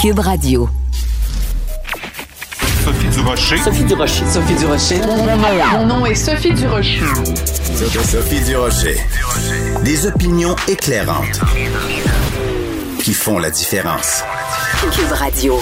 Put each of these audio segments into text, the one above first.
Cube Radio. Sophie Durocher. Sophie Durocher. Sophie Durocher. Mon nom est Sophie Durocher. Sophie Durocher. Des opinions éclairantes qui font la différence. Cube Radio.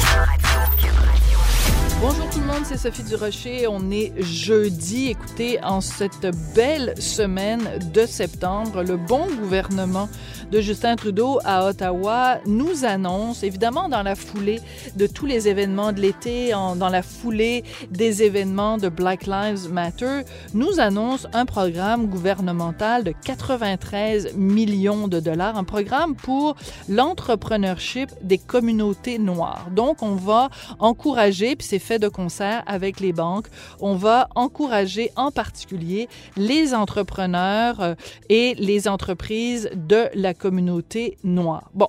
Bonjour tout le monde, c'est Sophie Durocher. On est jeudi. Écoutez, en cette belle semaine de septembre, le bon gouvernement de Justin Trudeau à Ottawa nous annonce, évidemment dans la foulée de tous les événements de l'été, dans la foulée des événements de Black Lives Matter, nous annonce un programme gouvernemental de 93 millions de dollars, un programme pour l'entrepreneurship des communautés noires. Donc, on va encourager, puis c'est fait de concert avec les banques, on va encourager en particulier les entrepreneurs euh, et les entreprises de la communauté noire. Bon.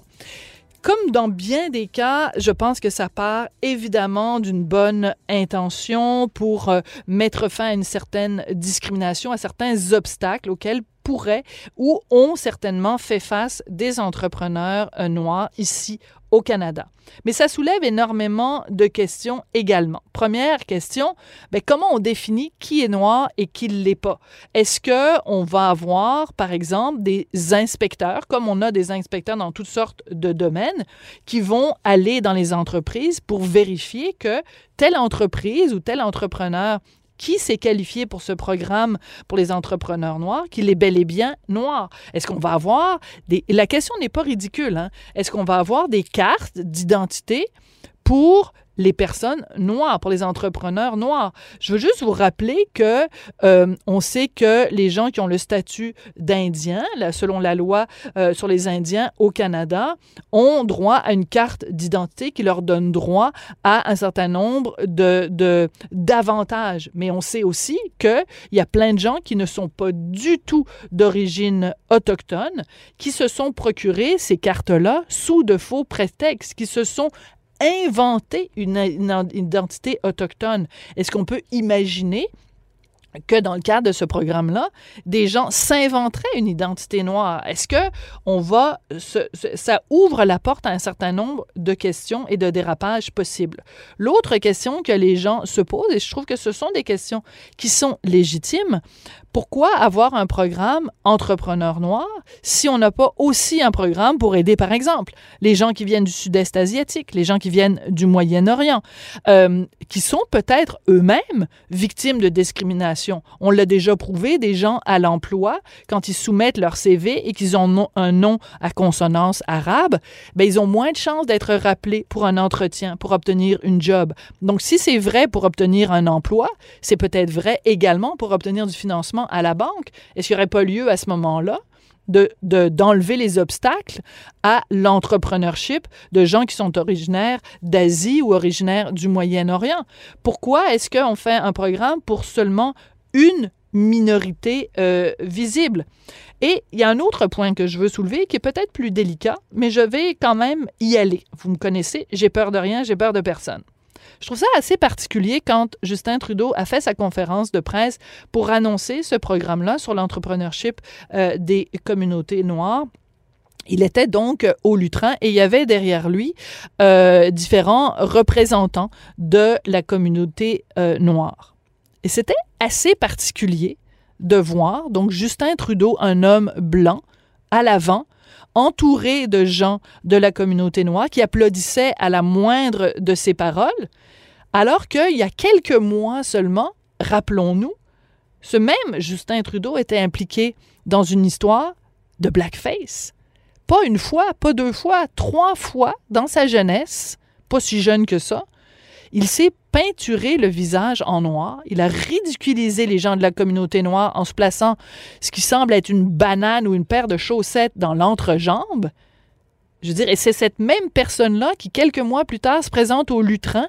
Comme dans bien des cas, je pense que ça part évidemment d'une bonne intention pour euh, mettre fin à une certaine discrimination, à certains obstacles auxquels pourraient ou ont certainement fait face des entrepreneurs euh, noirs ici au Canada. Mais ça soulève énormément de questions également. Première question, ben comment on définit qui est noir et qui ne l'est pas? Est-ce qu'on va avoir, par exemple, des inspecteurs, comme on a des inspecteurs dans toutes sortes de domaines, qui vont aller dans les entreprises pour vérifier que telle entreprise ou tel entrepreneur qui s'est qualifié pour ce programme pour les entrepreneurs noirs, qu'il est bel et bien noir? Est-ce qu'on va avoir des... La question n'est pas ridicule. Hein? Est-ce qu'on va avoir des cartes d'identité pour les personnes noires, pour les entrepreneurs noirs. Je veux juste vous rappeler que euh, on sait que les gens qui ont le statut d'Indien, selon la loi euh, sur les Indiens au Canada, ont droit à une carte d'identité qui leur donne droit à un certain nombre de d'avantages. Mais on sait aussi qu'il y a plein de gens qui ne sont pas du tout d'origine autochtone, qui se sont procurés ces cartes-là sous de faux prétextes, qui se sont inventer une, identité autochtone. Est-ce qu'on peut imaginer que dans le cadre de ce programme-là, des gens s'inventeraient une identité noire? Est-ce que on va, ça ouvre la porte à un certain nombre de questions et de dérapages possibles? L'autre question que les gens se posent, et je trouve que ce sont des questions qui sont légitimes, pourquoi avoir un programme entrepreneur noir si on n'a pas aussi un programme pour aider, par exemple, les gens qui viennent du sud-est asiatique, les gens qui viennent du Moyen-Orient, euh, qui sont peut-être eux-mêmes victimes de discrimination. On l'a déjà prouvé, des gens à l'emploi, quand ils soumettent leur CV et qu'ils ont un nom à consonance arabe, ben, ils ont moins de chances d'être rappelés pour un entretien, pour obtenir une job. Donc, si c'est vrai pour obtenir un emploi, c'est peut-être vrai également pour obtenir du financement à la banque, est-ce qu'il n'y aurait pas lieu à ce moment-là de, d'enlever les obstacles à l'entrepreneurship de gens qui sont originaires d'Asie ou originaires du Moyen-Orient? Pourquoi est-ce qu'on fait un programme pour seulement une minorité euh, visible? Et il y a un autre point que je veux soulever qui est peut-être plus délicat, mais je vais quand même y aller. Vous me connaissez, j'ai peur de rien, j'ai peur de personne. Je trouve ça assez particulier quand Justin Trudeau a fait sa conférence de presse pour annoncer ce programme-là sur l'entrepreneurship euh, des communautés noires. Il était donc au lutrin et il y avait derrière lui euh, différents représentants de la communauté euh, noire. Et c'était assez particulier de voir donc Justin Trudeau, un homme blanc, à l'avant, entouré de gens de la communauté noire qui applaudissaient à la moindre de ses paroles, alors qu'il y a quelques mois seulement, rappelons-nous, ce même Justin Trudeau était impliqué dans une histoire de blackface. Pas une fois, pas deux fois, trois fois dans sa jeunesse, pas si jeune que ça, il s'est peinturé le visage en noir. Il a ridiculisé les gens de la communauté noire en se plaçant ce qui semble être une banane ou une paire de chaussettes dans l'entrejambe. Je veux dire, et c'est cette même personne-là qui, quelques mois plus tard, se présente au Lutrin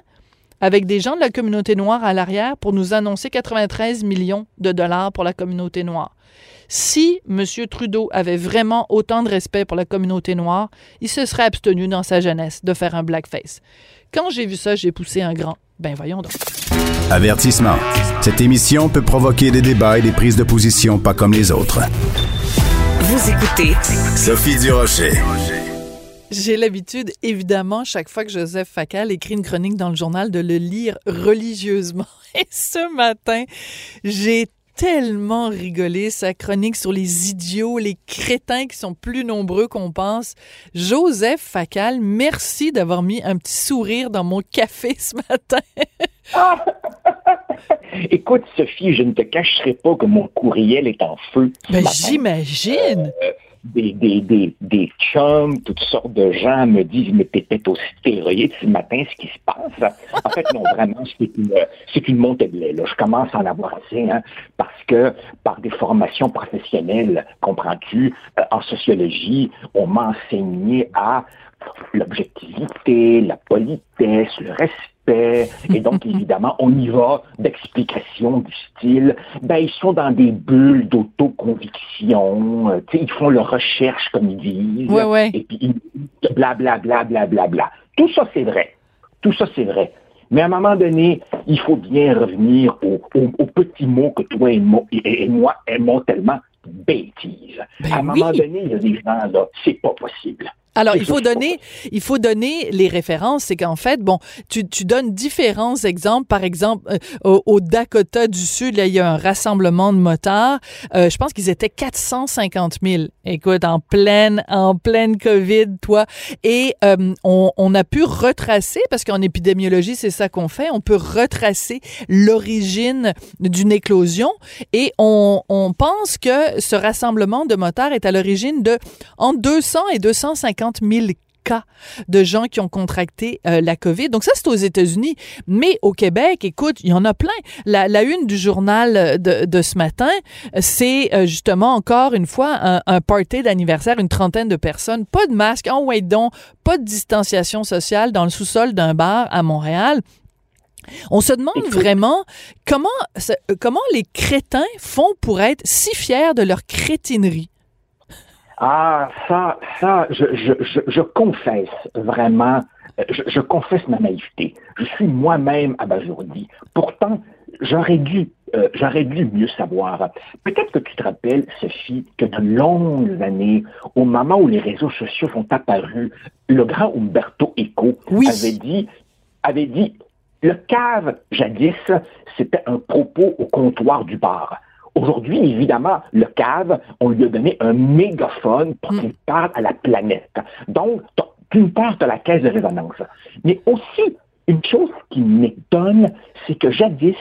avec des gens de la communauté noire à l'arrière pour nous annoncer 93 millions de dollars pour la communauté noire. Si M. Trudeau avait vraiment autant de respect pour la communauté noire, il se serait abstenu dans sa jeunesse de faire un blackface. Quand j'ai vu ça, j'ai poussé un grand. Ben voyons donc. Avertissement. Cette émission peut provoquer des débats et des prises de position pas comme les autres. Vous écoutez Sophie Durocher. J'ai l'habitude, évidemment, chaque fois que Joseph Facal écrit une chronique dans le journal, de le lire religieusement. Et ce matin, j'ai tellement rigolé sa chronique sur les idiots, les crétins qui sont plus nombreux qu'on pense. Joseph Facal, merci d'avoir mis un petit sourire dans mon café ce matin. Écoute, Sophie, je ne te cacherai pas que mon courriel est en feu. Ben, j'imagine. Euh, des, des, des, des chums, toutes sortes de gens me disent Mais peut-être au stéroïde ce matin, ce qui se passe. En fait, non, vraiment, c'est une, c'est une montée de lait. Je commence à en avoir assez, hein, parce que par des formations professionnelles, comprends-tu, euh, en sociologie, on m'a enseigné à l'objectivité, la politesse, le respect et donc, évidemment, on y va d'explications du style, ben, ils sont dans des bulles d'autoconviction, euh, sais, ils font leur recherche, comme ils disent. Et puis, blablabla, bla, bla, bla, Tout ça, c'est vrai. Tout ça, c'est vrai. Mais à un moment donné, il faut bien revenir aux, petits mots que toi et, moi, aimons tellement bêtises. Ben à un moment donné, il y a des gens là, c'est pas possible. Alors, il faut donner, il faut donner les références. C'est qu'en fait, bon, tu, tu, donnes différents exemples. Par exemple, euh, au, Dakota du Sud, là, il y a un rassemblement de motards. Euh, je pense qu'ils étaient 450 000. Écoute, en pleine, en pleine COVID, toi. Et euh, on, on, a pu retracer, parce qu'en épidémiologie, c'est ça qu'on fait, on peut retracer l'origine d'une éclosion. Et on, on pense que ce rassemblement de motards est à l'origine de entre 200 et 250 50 000 cas de gens qui ont contracté euh, la COVID. Donc ça, c'est aux États-Unis. Mais au Québec, écoute, il y en a plein. La, une du journal de, ce matin, c'est euh, justement encore une fois un, un party d'anniversaire, une trentaine de personnes, pas de masque, en white don, pas de distanciation sociale dans le sous-sol d'un bar à Montréal. On se demande vraiment comment, comment les crétins font pour être si fiers de leur crétinerie. Ah, ça, ça, je, je, je, confesse vraiment, euh, je, confesse ma naïveté. Je suis moi-même abasourdi. Pourtant, j'aurais dû, euh, j'aurais dû mieux savoir. Peut-être que tu te rappelles, Sophie, que de longues années, au moment où les réseaux sociaux sont apparus, le grand Umberto Eco avait dit, avait dit, le cave, jadis, c'était un propos au comptoir du bar. Aujourd'hui, évidemment, le cave, on lui a donné un mégaphone pour qu'il parle à la planète. Donc, d'une part, as la caisse de résonance. Mais aussi, une chose qui m'étonne, c'est que jadis,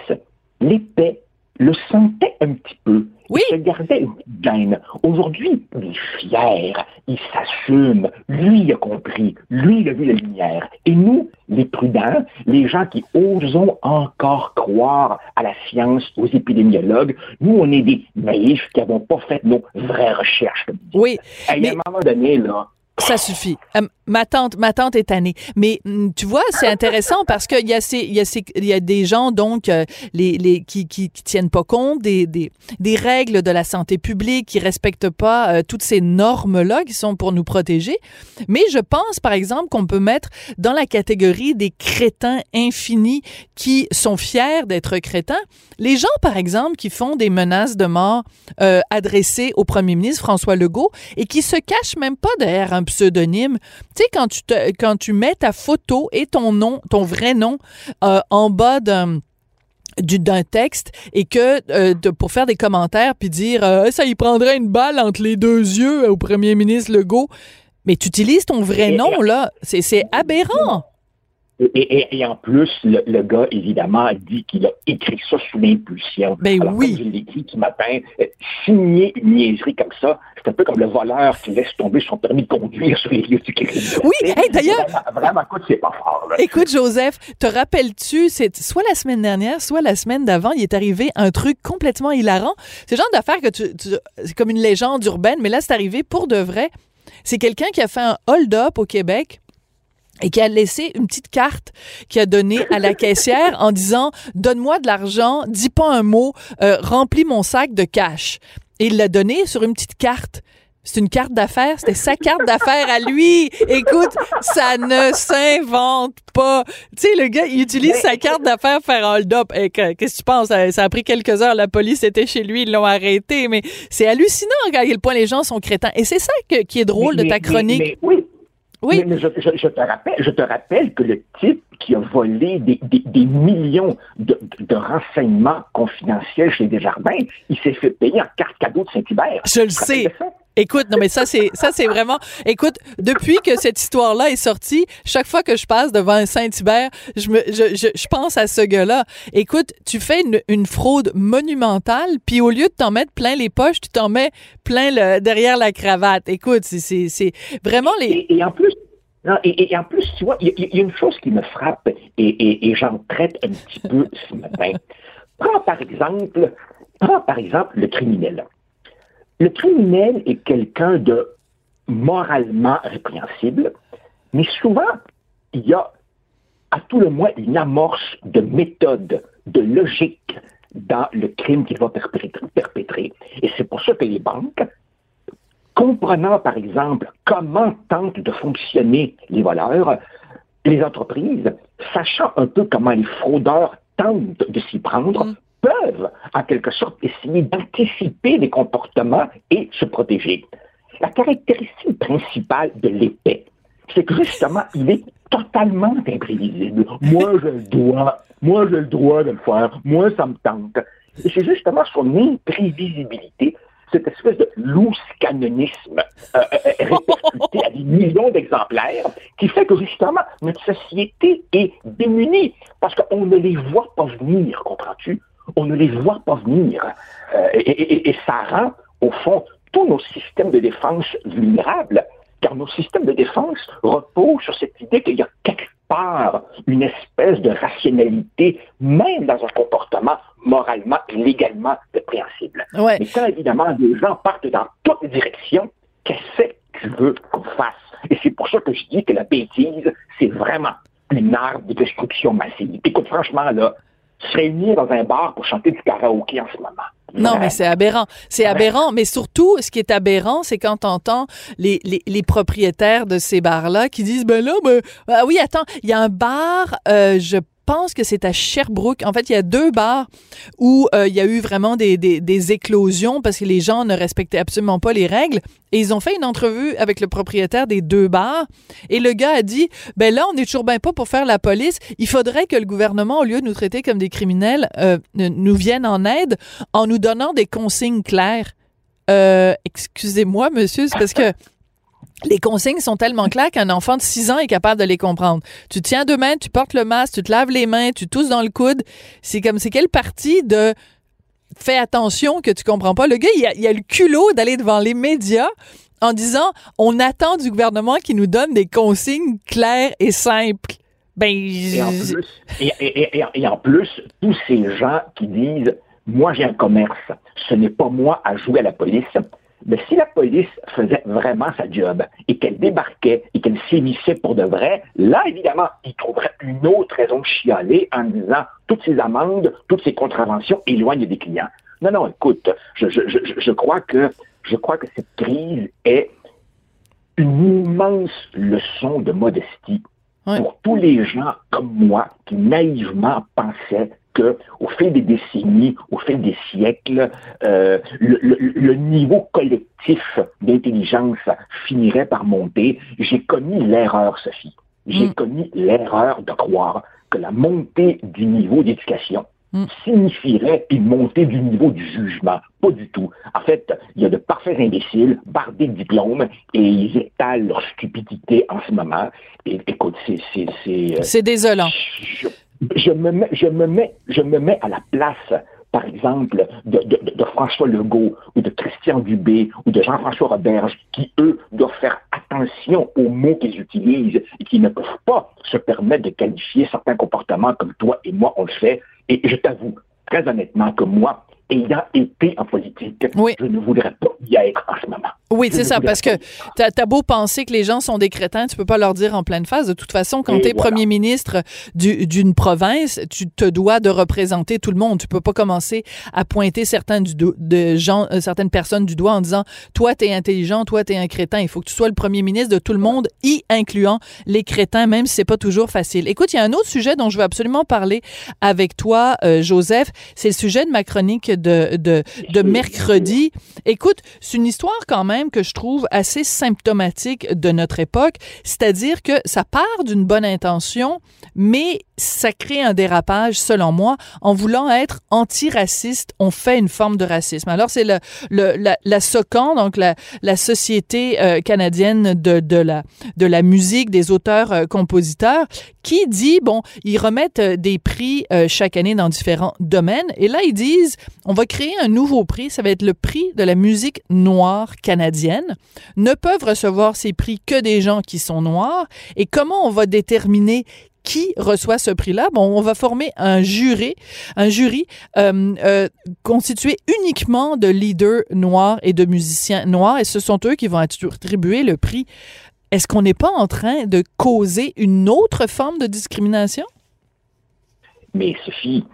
l'épée le sentait un petit peu. Oui. Il se gardait une petite gêne. Aujourd'hui, il est fier, il s'assume. Lui, il a compris. Lui, il a vu la lumière. Et nous, les prudents, les gens qui osons encore croire à la science, aux épidémiologues, nous, on est des naïfs qui n'avons pas fait nos vraies recherches. Oui. À un moment donné, là, ça suffit. Euh, ma tante, ma tante est tannée. Mais mm, tu vois, c'est intéressant parce qu'il y a il y a des gens donc euh, qui, qui, tiennent pas compte des règles de la santé publique, qui respectent pas euh, toutes ces normes là qui sont pour nous protéger. Mais je pense par exemple qu'on peut mettre dans la catégorie des crétins infinis qui sont fiers d'être crétins, les gens par exemple qui font des menaces de mort adressées au premier ministre François Legault et qui se cachent même pas derrière un pseudonyme. Tu sais, quand tu, te, quand tu mets ta photo et ton nom, ton vrai nom, euh, en bas d'un d'un texte et que euh, pour faire des commentaires puis dire euh, ça y prendrait une balle entre les deux yeux au premier ministre Legault mais tu utilises ton vrai nom là c'est aberrant et, en plus, le, gars, évidemment, a dit qu'il a écrit ça sous l'impulsion. Ben oui. Comme je ce matin, euh, signer une niaiserie comme ça, c'est un peu comme le voleur qui laisse tomber son permis de conduire sur les lieux du crime. Oui, d'ailleurs. Vraiment, écoute, c'est pas fort. Écoute, Joseph, te rappelles-tu, c'est soit la semaine dernière, soit la semaine d'avant, il est arrivé un truc complètement hilarant. C'est le genre d'affaire que tu, tu c'est comme une légende urbaine, mais là, c'est arrivé pour de vrai. C'est quelqu'un qui a fait un hold-up au Québec et qui a laissé une petite carte qui a donné à la caissière en disant donne-moi de l'argent, dis pas un mot, euh, remplis mon sac de cash. Et il l'a donné sur une petite carte. C'est une carte d'affaires, c'était sa carte d'affaires à lui. Écoute, ça ne s'invente pas. Tu sais, le gars, il utilise sa carte d'affaires pour faire un hold-up. Qu'est-ce que tu penses? Ça a pris quelques heures, la police était chez lui, ils l'ont arrêté. Mais c'est hallucinant à quel point les gens sont crétins. Et c'est ça qui est drôle de ta chronique. oui, Oui. Mais, je, te rappelle, je te rappelle que le type qui a volé des, millions de, renseignements confidentiels chez Desjardins, il s'est fait payer en carte cadeau de Saint-Hubert. Je le sais. Écoute, non mais ça c'est ça c'est vraiment. Écoute, depuis que cette histoire-là est sortie, chaque fois que je passe devant Saint-Hubert, je me je, je, pense à ce gars-là. Écoute, tu fais une, une fraude monumentale, puis au lieu de t'en mettre plein les poches, tu t'en mets plein le, derrière la cravate. Écoute, c'est c'est vraiment les. Et, en plus. Non, et, en plus, tu vois, il y, a une chose qui me frappe et, et j'en traite un petit peu ce matin. Prends par exemple, prends par exemple le criminel. Le criminel est quelqu'un de moralement répréhensible, mais souvent, il y a à tout le moins une amorce de méthode, de logique dans le crime qu'il va perpétrer. Et c'est pour ça que les banques, comprenant par exemple comment tentent de fonctionner les voleurs, les entreprises, sachant un peu comment les fraudeurs tentent de s'y prendre, mm peuvent, en quelque sorte, essayer d'anticiper les comportements et se protéger. La caractéristique principale de l'épée, c'est que justement, il est totalement imprévisible. Moi, je le dois. Moi, j'ai le droit de le faire. Moi, ça me tente. Et c'est justement son imprévisibilité, cette espèce de loose canonisme euh, euh, euh, répercuté à des millions d'exemplaires, qui fait que justement, notre société est démunie parce qu'on ne les voit pas venir, comprends-tu? On ne les voit pas venir. Euh, et, ça rend, au fond, tous nos systèmes de défense vulnérables, car nos systèmes de défense reposent sur cette idée qu'il y a quelque part une espèce de rationalité, même dans un comportement moralement et légalement répréhensible. Mais quand, évidemment, des gens partent dans toutes les directions, qu'est-ce que tu veux qu'on fasse? Et c'est pour ça que je dis que la bêtise, c'est vraiment une arme de destruction massive. Écoute, franchement, là, se réunir dans un bar pour chanter du karaoké en ce moment. Non, mais c'est aberrant. C'est aberrant. Mais surtout, ce qui est aberrant, c'est quand t'entends les, les, les propriétaires de ces bars-là qui disent, ben là, ben, ah oui, attends, il y a un bar, euh, je pense que c'est à Sherbrooke. En fait, il y a deux bars où euh, il y a eu vraiment des, des, éclosions parce que les gens ne respectaient absolument pas les règles. Et ils ont fait une entrevue avec le propriétaire des deux bars. Et le gars a dit, ben là, on n'est toujours bien pas pour faire la police. Il faudrait que le gouvernement, au lieu de nous traiter comme des criminels, euh, nous vienne en aide en nous donnant des consignes claires. Euh, excusez-moi, monsieur, c'est parce que les consignes sont tellement claires qu'un enfant de 6 ans est capable de les comprendre. Tu tiens deux mains, tu portes le masque, tu te laves les mains, tu tousses dans le coude. C'est comme, c'est quelle partie de fais attention que tu comprends pas? Le gars, il a, il a le culot d'aller devant les médias en disant on attend du gouvernement qu'il nous donne des consignes claires et simples. Ben, et, en plus, et en plus, tous ces gens qui disent moi j'ai un commerce, ce n'est pas moi à jouer à la police, mais si la police faisait vraiment sa job et qu'elle débarquait et qu'elle sévissait pour de vrai, là, évidemment, il trouverait une autre raison de chialer en disant toutes ces amendes, toutes ces contraventions éloignent des clients. Non, non, écoute, je, je, je, je crois que je crois que cette crise est une immense leçon de modestie pour tous les gens comme moi qui naïvement pensaient que au fil des décennies, au fil des siècles, euh, le, niveau collectif d'intelligence finirait par monter. J'ai commis l'erreur, Sophie. J'ai mm. commis l'erreur de croire que la montée du niveau d'éducation mm. signifierait une montée du niveau du jugement. Pas du tout. En fait, il y a de parfaits imbéciles, bardés de diplômes, et ils étalent leur stupidité en ce moment. Et écoute, c'est... C'est euh, désolant je me mets, je me mets, je me à la place, par exemple, de, de, François Legault ou de Christian Dubé ou de Jean-François Roberge, qui, eux, doivent faire attention aux mots qu'ils utilisent et qui ne peuvent pas se permettre de qualifier certains comportements comme toi et moi on le fait. Et je t'avoue, très honnêtement, que moi, ayant été en politique, je ne voudrais pas y être en ce moment. Oui, c'est ça, parce que t'as as beau penser que les gens sont des crétins, tu peux pas leur dire en pleine phase. De toute façon, quand tu es premier ministre d'une province, tu te dois de représenter tout le monde. Tu peux pas commencer à pointer certains du de gens, euh, certaines personnes du doigt en disant toi t'es intelligent, toi t'es un crétin. Il faut que tu sois le premier ministre de tout le monde, y incluant les crétins, même si c'est pas toujours facile. Écoute, il y a un autre sujet dont je veux absolument parler avec toi, euh, Joseph. C'est le sujet de ma chronique de, de, de mercredi. Écoute, c'est une histoire quand même que je trouve assez symptomatique de notre époque, c'est-à-dire que ça part d'une bonne intention, mais ça crée un dérapage, selon moi, en voulant être antiraciste, on fait une forme de racisme. Alors, c'est le, le, la, la SOCAN, donc la, la Société euh, canadienne de, de, la, de la musique, des auteurs-compositeurs, euh, qui dit, bon, ils remettent euh, des prix chaque année dans différents domaines, et là, ils disent, on va créer un nouveau prix, ça va être le prix de la musique noire canadienne. Ne peuvent recevoir ces prix que des gens qui sont noirs, et comment on va déterminer qui reçoit ce prix-là? Bon, on va former un jury, un jury euh, euh, constitué uniquement de leaders noirs et de musiciens noirs, et ce sont eux qui vont attribuer le prix. Est-ce qu'on n'est pas en train de causer une autre forme de discrimination? Mais Sophie,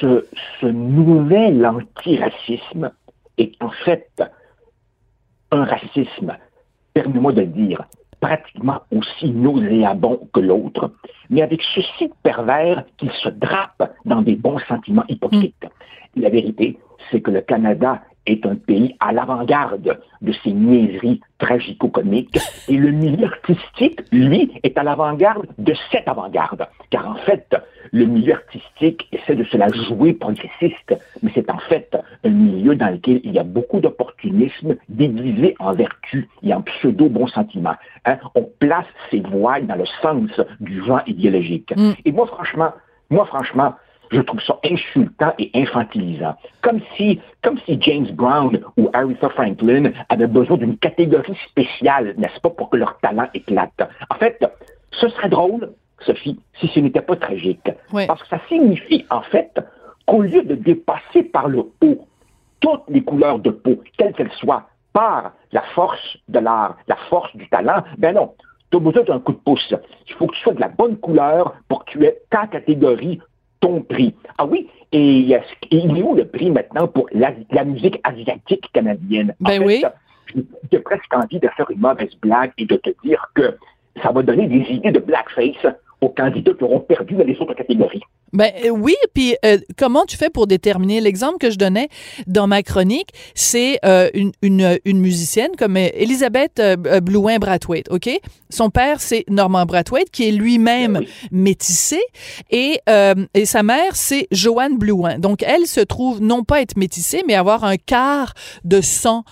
ce, ce nouvel antiracisme est en fait un racisme, permets-moi de le dire, pratiquement aussi nauséabond que l'autre, mais avec ceci pervers qu'il se drape dans des bons sentiments hypocrites. La vérité, c'est que le Canada est un pays à l'avant-garde de ces niaiseries tragico-comiques et le milieu artistique, lui, est à l'avant-garde de cette avant-garde. Car en fait, le milieu artistique essaie de se la jouer progressiste, mais c'est en fait un milieu dans lequel il y a beaucoup d'opportunisme déguisé en vertu et en pseudo-bon sentiment. Hein? On place ses voiles dans le sens du vent idéologique. Mm. Et moi, franchement, moi, franchement, je trouve ça insultant et infantilisant. Comme si, comme si James Brown ou Aretha Franklin avaient besoin d'une catégorie spéciale, n'est-ce pas, pour que leur talent éclate. En fait, ce serait drôle, Sophie, si ce n'était pas tragique. Parce que ça signifie, en fait, qu'au lieu de dépasser par le haut toutes les couleurs de peau, quelles qu'elles soient, par la force de l'art, la force du talent, ben non, tu as besoin d'un coup de pouce. Il faut que tu sois de la bonne couleur pour que tu aies ta catégorie ton prix. Ah oui, et il est où le prix maintenant pour la, musique asiatique canadienne? Ben oui. J'ai presque envie de faire une mauvaise blague et de te dire que ça va donner des idées de blackface aux candidats qui auront perdu dans les autres catégories. Ben euh, oui, puis euh, comment tu fais pour déterminer? L'exemple que je donnais dans ma chronique, c'est euh, une, une, une, musicienne comme Elisabeth Blouin Brathwaite, OK? Son père c'est Norman Brathwaite qui est lui-même ben métissé et et sa mère c'est Joanne Blouin. Donc elle se trouve non pas être métissée mais avoir un quart de sang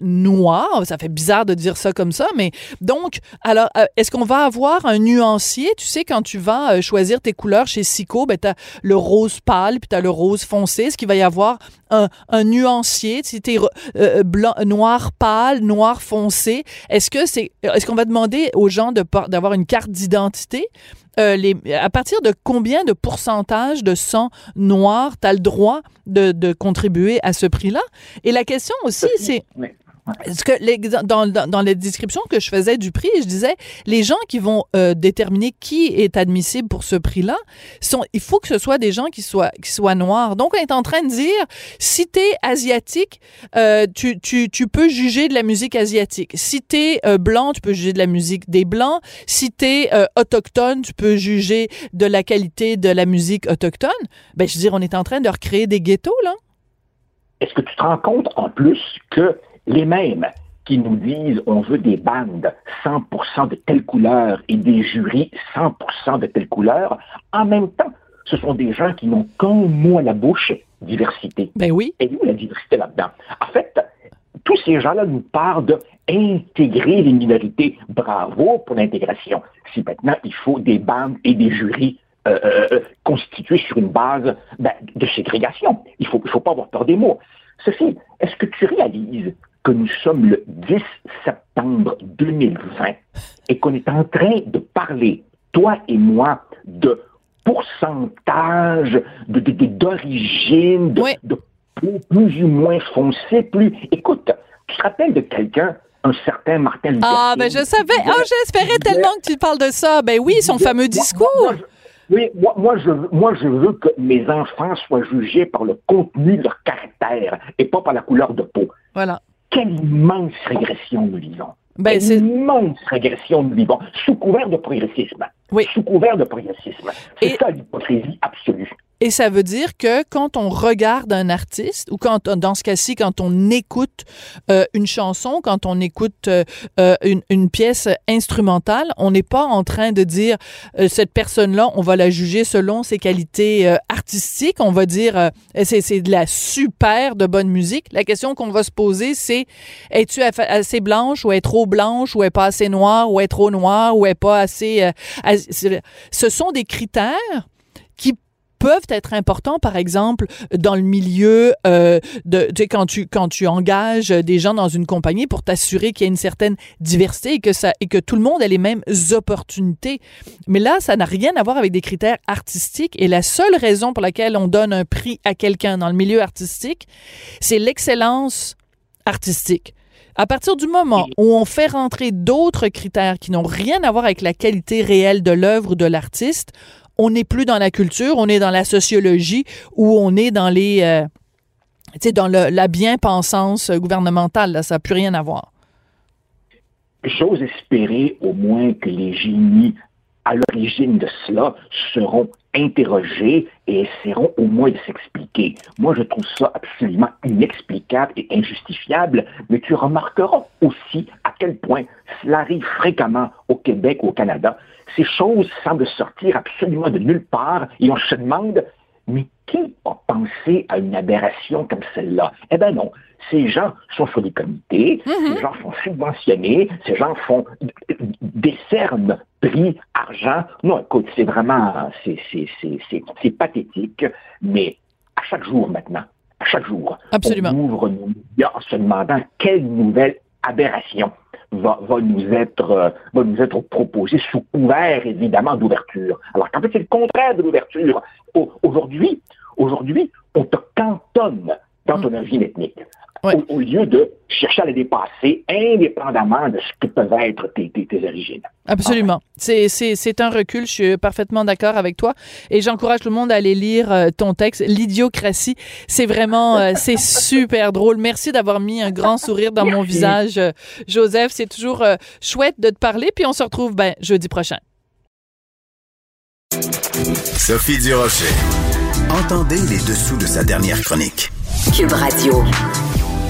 noir, ça fait bizarre de dire ça comme ça mais donc alors est-ce qu'on va avoir un nuancier, tu sais quand tu vas choisir tes couleurs chez Sico, ben, ben, t'as le rose pâle, puis t'as le rose foncé. Est-ce qu'il va y avoir un, un nuancier, si t'es euh, blanc, noir pâle, noir foncé? Est-ce que c'est, est-ce qu'on va demander aux gens de d'avoir une carte d'identité? Euh, les, à partir de combien de pourcentage de sang noir tu as le droit de, de contribuer à ce prix-là? Et la question aussi, c'est... Parce que dans, dans, dans, les descriptions que je faisais du prix, je disais, les gens qui vont euh, déterminer qui est admissible pour ce prix-là, sont, il faut que ce soit des gens qui soient, qui soient noirs. Donc, on est en train de dire, si t'es asiatique, euh, tu, tu, tu peux juger de la musique asiatique. Si t'es euh, blanc, tu peux juger de la musique des blancs. Si t'es euh, autochtone, tu peux juger de la qualité de la musique autochtone. Ben, je veux dire, on est en train de recréer des ghettos, là. Est-ce que tu te rends compte, en plus, que les mêmes qui nous disent on veut des bandes 100% de telle couleur et des jurys 100% de telle couleur, en même temps, ce sont des gens qui n'ont qu'un mot à la bouche, diversité. Ben oui. Et où la diversité là-dedans? En fait, tous ces gens-là nous parlent d'intégrer les minorités. Bravo pour l'intégration. Si maintenant il faut des bandes et des jurys euh, euh, constitués sur une base ben, de ségrégation, il ne faut, il faut pas avoir peur des mots. Ceci, est-ce que tu réalises que nous sommes le 10 septembre 2020 et qu'on est en train de parler, toi et moi, de pourcentage d'origine, de, de, de, plus ou moins foncé, plus... Écoute, tu te rappelles de quelqu'un un certain Martin Luther Ah, ben je savais. Ah, j'espérais tellement que tu parles de ça. Ben oui, son fameux discours. oui, moi, moi, je, moi, je veux que mes enfants soient jugés par le contenu de leur caractère et pas par la couleur de peau. Voilà quelle immense régression nous vivons. Ben, quelle immense régression nous vivons, sous couvert de progressisme. Oui. Sous couvert de progressisme. C'est ça l'hypocrisie absolue. Et ça veut dire que quand on regarde un artiste, ou quand, dans ce cas-ci, quand on écoute euh, une chanson, quand on écoute euh, euh, une, une, pièce instrumentale, on n'est pas en train de dire cette personne-là, on va la juger selon ses qualités artistiques. On va dire c'est de la super de bonne musique. La question qu'on va se poser, c'est es-tu assez blanche ou est trop blanche ou est pas assez noire ou est trop noire ou est pas assez. ce sont des critères qui peuvent être importants, par exemple, dans le milieu euh, de, tu sais, quand tu quand tu engages des gens dans une compagnie pour t'assurer qu'il y a une certaine diversité et que ça et que tout le monde a les mêmes opportunités. Mais là, ça n'a rien à voir avec des critères artistiques. Et la seule raison pour laquelle on donne un prix à quelqu'un dans le milieu artistique, c'est l'excellence artistique. À partir du moment où on fait rentrer d'autres critères qui n'ont rien à voir avec la qualité réelle de l'œuvre ou de l'artiste, on n'est plus dans la culture, on est dans la sociologie ou on est dans les, euh, tu sais, dans la bien-pensance gouvernementale. Là, ça n'a plus rien à voir. J'ose espérer au moins que les génies à l'origine de cela seront interrogés et essaieront au moins de s'expliquer. Moi, je trouve ça absolument inexplicable et injustifiable, mais tu remarqueras aussi à quel point cela arrive fréquemment au Québec ou au Canada. Ces choses semblent sortir absolument de nulle part et on se demande, mais qui a pensé à une aberration comme celle-là? Eh bien non, ces gens sont sur des comités, mm-hmm. ces gens sont subventionnés, ces gens font décernent prix, argent. Non, écoute, c'est vraiment, c'est pathétique, mais à chaque jour maintenant, à chaque jour, Absolument. on ouvre nos médias en se demandant quelle nouvelle aberration va, nous être, euh, va nous être proposée sous couvert, évidemment, d'ouverture. Alors qu'en fait, c'est le contraire de l'ouverture. Aujourd'hui, aujourd'hui, on te cantonne dans ton mm. origine ethnique au, lieu de chercher à les dépasser indépendamment de ce que peuvent être tes, tes, origines. Absolument. C'est, c'est, un recul, je suis parfaitement d'accord avec toi. Et j'encourage tout le monde à aller lire euh, ton texte, L'idiocratie. C'est vraiment, euh, c'est super drôle. Merci d'avoir mis un grand sourire dans mon visage, euh, Joseph. C'est toujours chouette de te parler. Puis on se retrouve ben, jeudi prochain. Sophie Durocher. Entendez les dessous de sa dernière chronique. Cube Radio.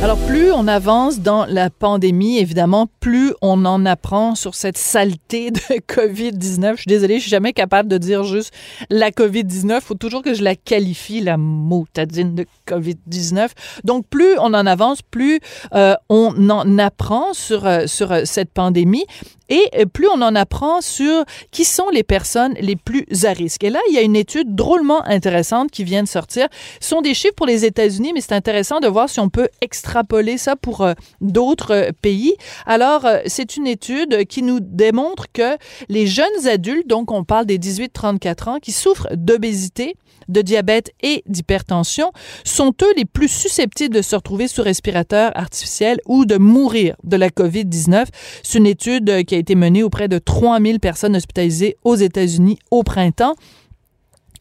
Alors, plus on avance dans la pandémie, évidemment, plus on en apprend sur cette saleté de COVID-19. Je suis désolée, je suis jamais capable de dire juste la COVID-19. Faut toujours que je la qualifie, la motadine de COVID-19. Donc, plus on en avance, plus euh, on en apprend sur, euh, sur euh, cette pandémie. Et plus on en apprend sur qui sont les personnes les plus à risque. Et là, il y a une étude drôlement intéressante qui vient de sortir. Ce sont des chiffres pour les États-Unis, mais c'est intéressant de voir si on peut extrapoler ça pour euh, d'autres euh, pays. Alors, euh, c'est une étude qui nous démontre que les jeunes adultes, donc on parle des 18-34 ans, qui souffrent d'obésité, de diabète et d'hypertension sont eux les plus susceptibles de se retrouver sous respirateur artificiel ou de mourir de la COVID-19. C'est une étude qui a été menée auprès de 3000 personnes hospitalisées aux États-Unis au printemps.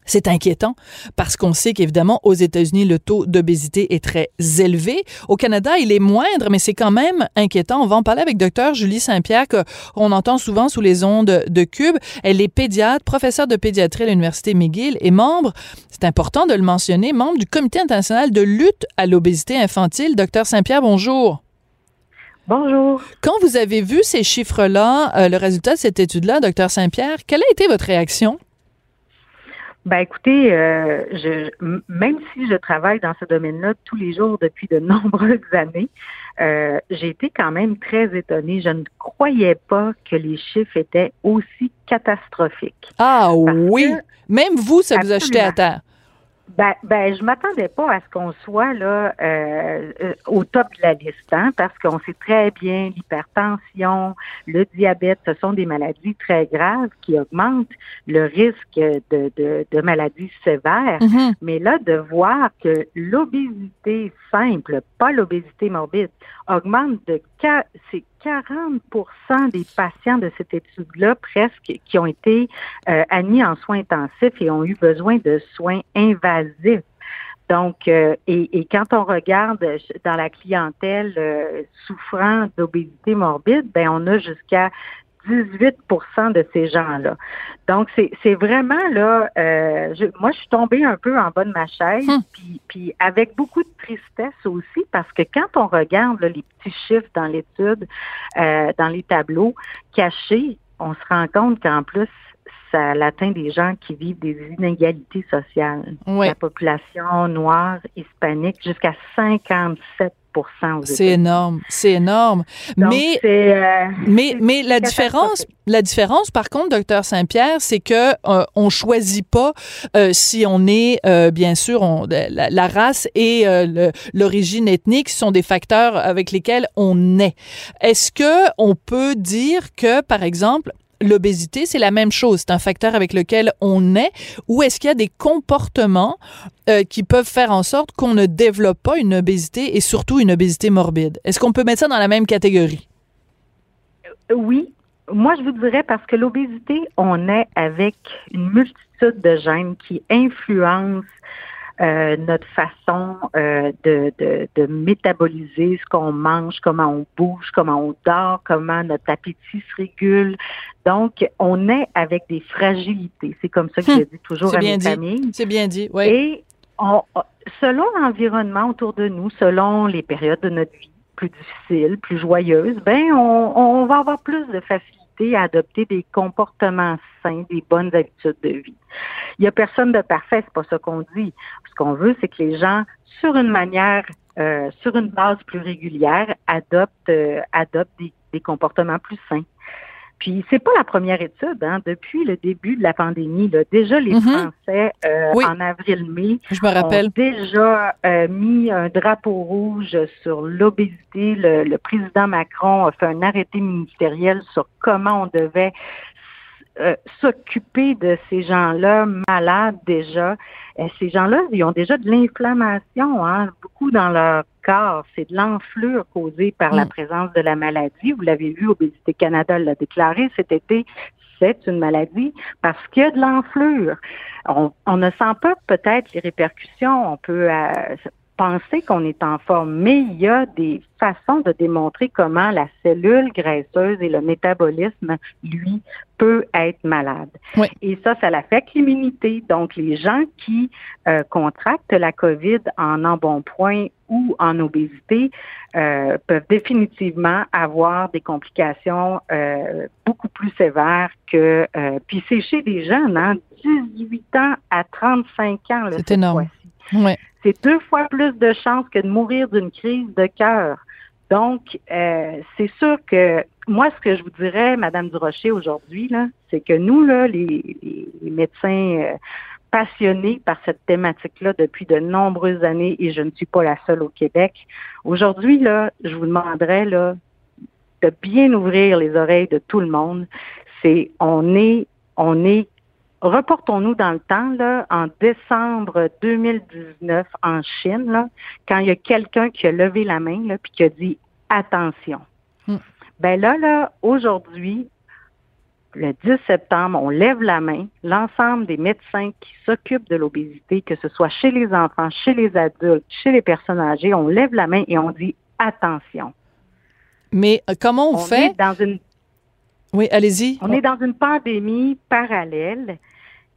C'est inquiétant parce qu'on sait qu'évidemment, aux États-Unis, le taux d'obésité est très élevé. Au Canada, il est moindre, mais c'est quand même inquiétant. On va en parler avec Dr. Julie Saint-Pierre, qu'on entend souvent sous les ondes de Cube. Elle est pédiatre, professeure de pédiatrie à l'Université McGill et membre, c'est important de le mentionner, membre du Comité international de lutte à l'obésité infantile. Dr. Saint-Pierre, bonjour. Bonjour. Quand vous avez vu ces chiffres-là, euh, le résultat de cette étude-là, Dr. Saint-Pierre, quelle a été votre réaction? Ben écoutez, euh, je, même si je travaille dans ce domaine-là tous les jours depuis de nombreuses années, euh, j'ai été quand même très étonnée. Je ne croyais pas que les chiffres étaient aussi catastrophiques. Ah oui, même vous, ça vous a jeté à terre. Ben, ben, je m'attendais pas à ce qu'on soit là euh, euh, au top de la liste, hein, parce qu'on sait très bien l'hypertension, le diabète, ce sont des maladies très graves qui augmentent le risque de, de, de maladies sévères. Mm-hmm. Mais là, de voir que l'obésité simple, pas l'obésité morbide, augmente de c'est 40% des patients de cette étude-là, presque, qui ont été euh, admis en soins intensifs et ont eu besoin de soins invasifs. Donc, euh, et, quand on regarde dans la clientèle euh, souffrant d'obésité morbide, ben on a jusqu'à 18% de ces gens-là. Donc, c'est vraiment là, euh, moi, je suis tombée un peu en bas de ma chaise, hum. puis, puis avec beaucoup de tristesse aussi, parce que quand on regarde les petits chiffres dans l'étude, euh, dans les tableaux cachés, on se rend compte qu'en plus, ça atteint des gens qui vivent des inégalités sociales. La population noire, hispanique, jusqu'à 57 c'est énorme, c'est énorme. mais, euh, mais, mais la différence, la différence, par contre, docteur Saint-Pierre, c'est que euh, on choisit pas euh, si on est, bien sûr, on, la, race et l'origine ethnique sont des facteurs avec lesquels on naît. Est-ce que on peut dire que, par exemple, l'obésité, c'est la même chose. C'est un facteur avec lequel on est. Ou est-ce qu'il y a des comportements euh, qui peuvent faire en sorte qu'on ne développe pas une obésité et surtout une obésité morbide? Est-ce qu'on peut mettre ça dans la même catégorie? Euh, oui. Moi, je vous dirais parce que l'obésité, on est avec une multitude de gènes qui influencent euh, notre façon euh, de, de, de, métaboliser ce qu'on mange, comment on bouge, comment on dort, comment notre appétit se régule. Donc, on est avec des fragilités. C'est comme ça que je hum. dis toujours à mes familles. C'est bien dit, oui. Et on, selon l'environnement autour de nous, selon les périodes de notre vie plus difficiles, plus joyeuses, ben on, on va avoir plus de facilité à adopter des comportements sains, des bonnes habitudes de vie. Il n'y a personne de parfait, c'est pas ça qu'on dit. Ce qu'on veut, c'est que les gens, sur une manière, euh, sur une base plus régulière, adoptent, euh, adoptent des, des comportements plus sains. Puis c'est pas la première étude, hein. Depuis le début de la pandémie, là, déjà les mhm. Français euh, en avril-mai ont déjà euh, mis un drapeau rouge sur l'obésité. Le, le, président Macron a fait un arrêté ministériel sur comment on devait euh, s'occuper de ces gens-là malades déjà. Euh, ces gens-là, ils ont déjà de l'inflammation, hein, beaucoup dans leur corps. C'est de l'enflure causée par la mm. présence de la maladie. Vous l'avez vu, Obésité Canada l'a déclaré cet été. C'est une maladie parce qu'il y a de l'enflure. On, on, ne sent pas peut-être les répercussions. On peut euh, penser qu'on est en forme, mais il y a des façons de démontrer comment la cellule graisseuse et le métabolisme, lui, peut être malade. Et ça, ça affecte l'immunité. Donc, les gens qui euh, contractent la COVID en embonpoint ou en obésité euh, peuvent définitivement avoir des complications euh, beaucoup plus sévères que... puis c'est chez des jeunes, hein, 18 ans à 35 ans. C'est énorme. C'est deux fois plus de chances que de mourir d'une crise de cœur. Donc, euh, c'est sûr que moi, ce que je vous dirais, Madame Durocher, aujourd'hui, là, c'est que nous, là, les, médecins euh, passionnés par cette thématique-là depuis de nombreuses années, et je ne suis pas la seule au Québec, aujourd'hui, là, je vous demanderais là, de bien ouvrir les oreilles de tout le monde. C'est on est on est reportons-nous dans le temps, là, en décembre 2019 en Chine, là, quand il y a quelqu'un qui a levé la main là, puis qui a dit attention. Hmm. Ben là, là, aujourd'hui, le 10 septembre, on lève la main, l'ensemble des médecins qui s'occupent de l'obésité, que ce soit chez les enfants, chez les adultes, chez les personnes âgées, on lève la main et on dit attention. Mais euh, comment on, fait? dans une oui, allez-y. On est dans une pandémie parallèle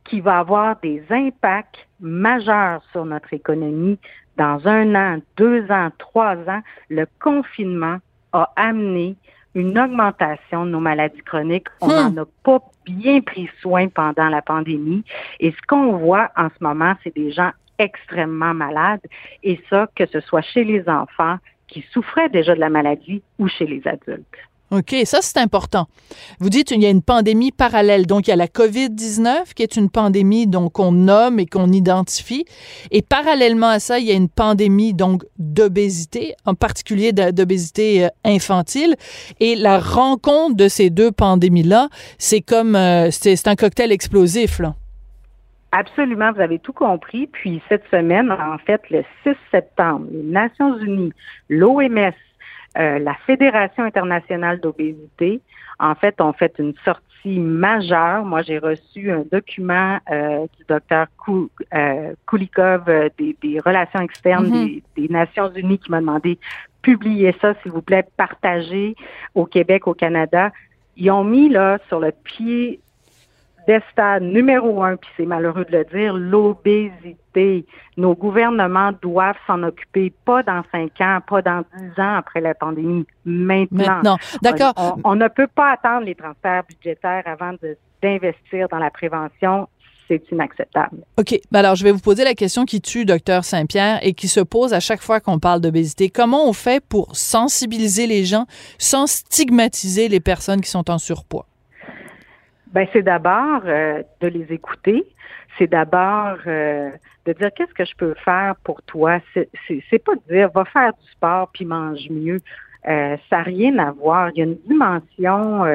qui va avoir des impacts majeurs sur notre économie dans un an, deux ans, trois ans. Le confinement a amené une augmentation de nos maladies chroniques. On n'en hmm. a pas bien pris soin pendant la pandémie. Et ce qu'on voit en ce moment, c'est des gens extrêmement malades. Et ça, que ce soit chez les enfants qui souffraient déjà de la maladie ou chez les adultes. OK, ça c'est important. Vous dites qu'il y a une pandémie parallèle. Donc il y a la COVID-19 qui est une pandémie qu'on nomme et qu'on identifie et parallèlement à ça, il y a une pandémie donc d'obésité, en particulier d'obésité euh, infantile et la rencontre de ces deux pandémies-là, c'est comme euh, c'est un cocktail explosif là. Absolument, vous avez tout compris. Puis cette semaine, en fait, le 6 septembre, les Nations Unies, l'OMS, euh, la Fédération internationale d'obésité, en fait, ont fait une sortie majeure. Moi, j'ai reçu un document euh, du docteur euh, Kulikov des, relations externes mm-hmm. des, Nations Unies qui m'a demandé publier ça, s'il vous plaît, partager au Québec, au Canada. Ils ont mis là sur le pied d'estat numéro un, puis c'est malheureux de le dire, l'obésité. Nos gouvernements doivent s'en occuper, pas dans cinq ans, pas dans dix ans après la pandémie, maintenant. Maintenant, d'accord. On, ne peut pas attendre les transferts budgétaires avant d'investir dans la prévention c'est inacceptable. OK. Ben alors, je vais vous poser la question qui tue docteur Saint-Pierre et qui se pose à chaque fois qu'on parle d'obésité. Comment on fait pour sensibiliser les gens sans stigmatiser les personnes qui sont en surpoids? Ben, c'est d'abord euh, de les écouter. C'est d'abord euh, de dire qu'est-ce que je peux faire pour toi? C'est pas de dire va faire du sport puis mange mieux. Euh, ça n'a rien à voir. Il y a une dimension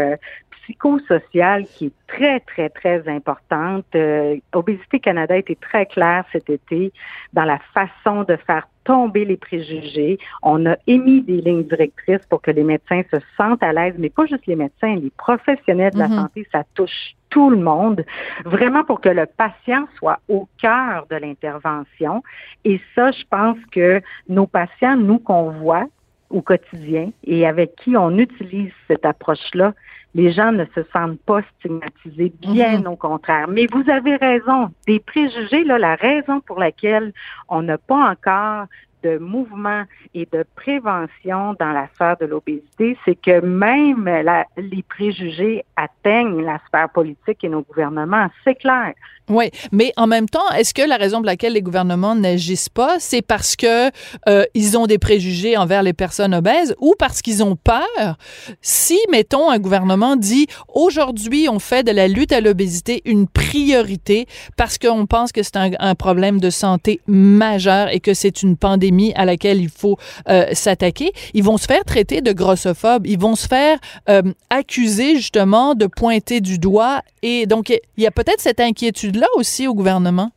psychosociale qui est très, très, très importante. Euh, Obésité Canada a été très clair cet été dans la façon de faire tomber les préjugés. On a émis des lignes directrices pour que les médecins se sentent à l'aise, mais pas juste les médecins, les professionnels de la mm-hmm. santé, ça touche tout le monde, vraiment pour que le patient soit au cœur de l'intervention. Et ça, je pense que nos patients, nous qu'on voit au quotidien et avec qui on utilise cette approche-là, les gens ne se sentent pas stigmatisés, bien mhm. au contraire. Mais vous avez raison, des préjugés, là, la raison pour laquelle on n'a pas encore de mouvement et de prévention dans la sphère de l'obésité, c'est que même les préjugés atteignent la sphère politique et nos gouvernements. C'est clair. Oui, mais en même temps, est-ce que la raison pour laquelle les gouvernements n'agissent pas, c'est parce que euh, ils ont des préjugés envers les personnes obèses ou parce qu'ils ont peur? Si, mettons, un gouvernement dit aujourd'hui, on fait de la lutte à l'obésité une priorité parce qu'on pense que c'est un, problème de santé majeur et que c'est une pandémie à laquelle il faut euh, s'attaquer, ils vont se faire traiter de grossophobes, ils vont se faire euh, accuser justement de pointer du doigt et donc il y a peut-être cette inquiétude là aussi au gouvernement?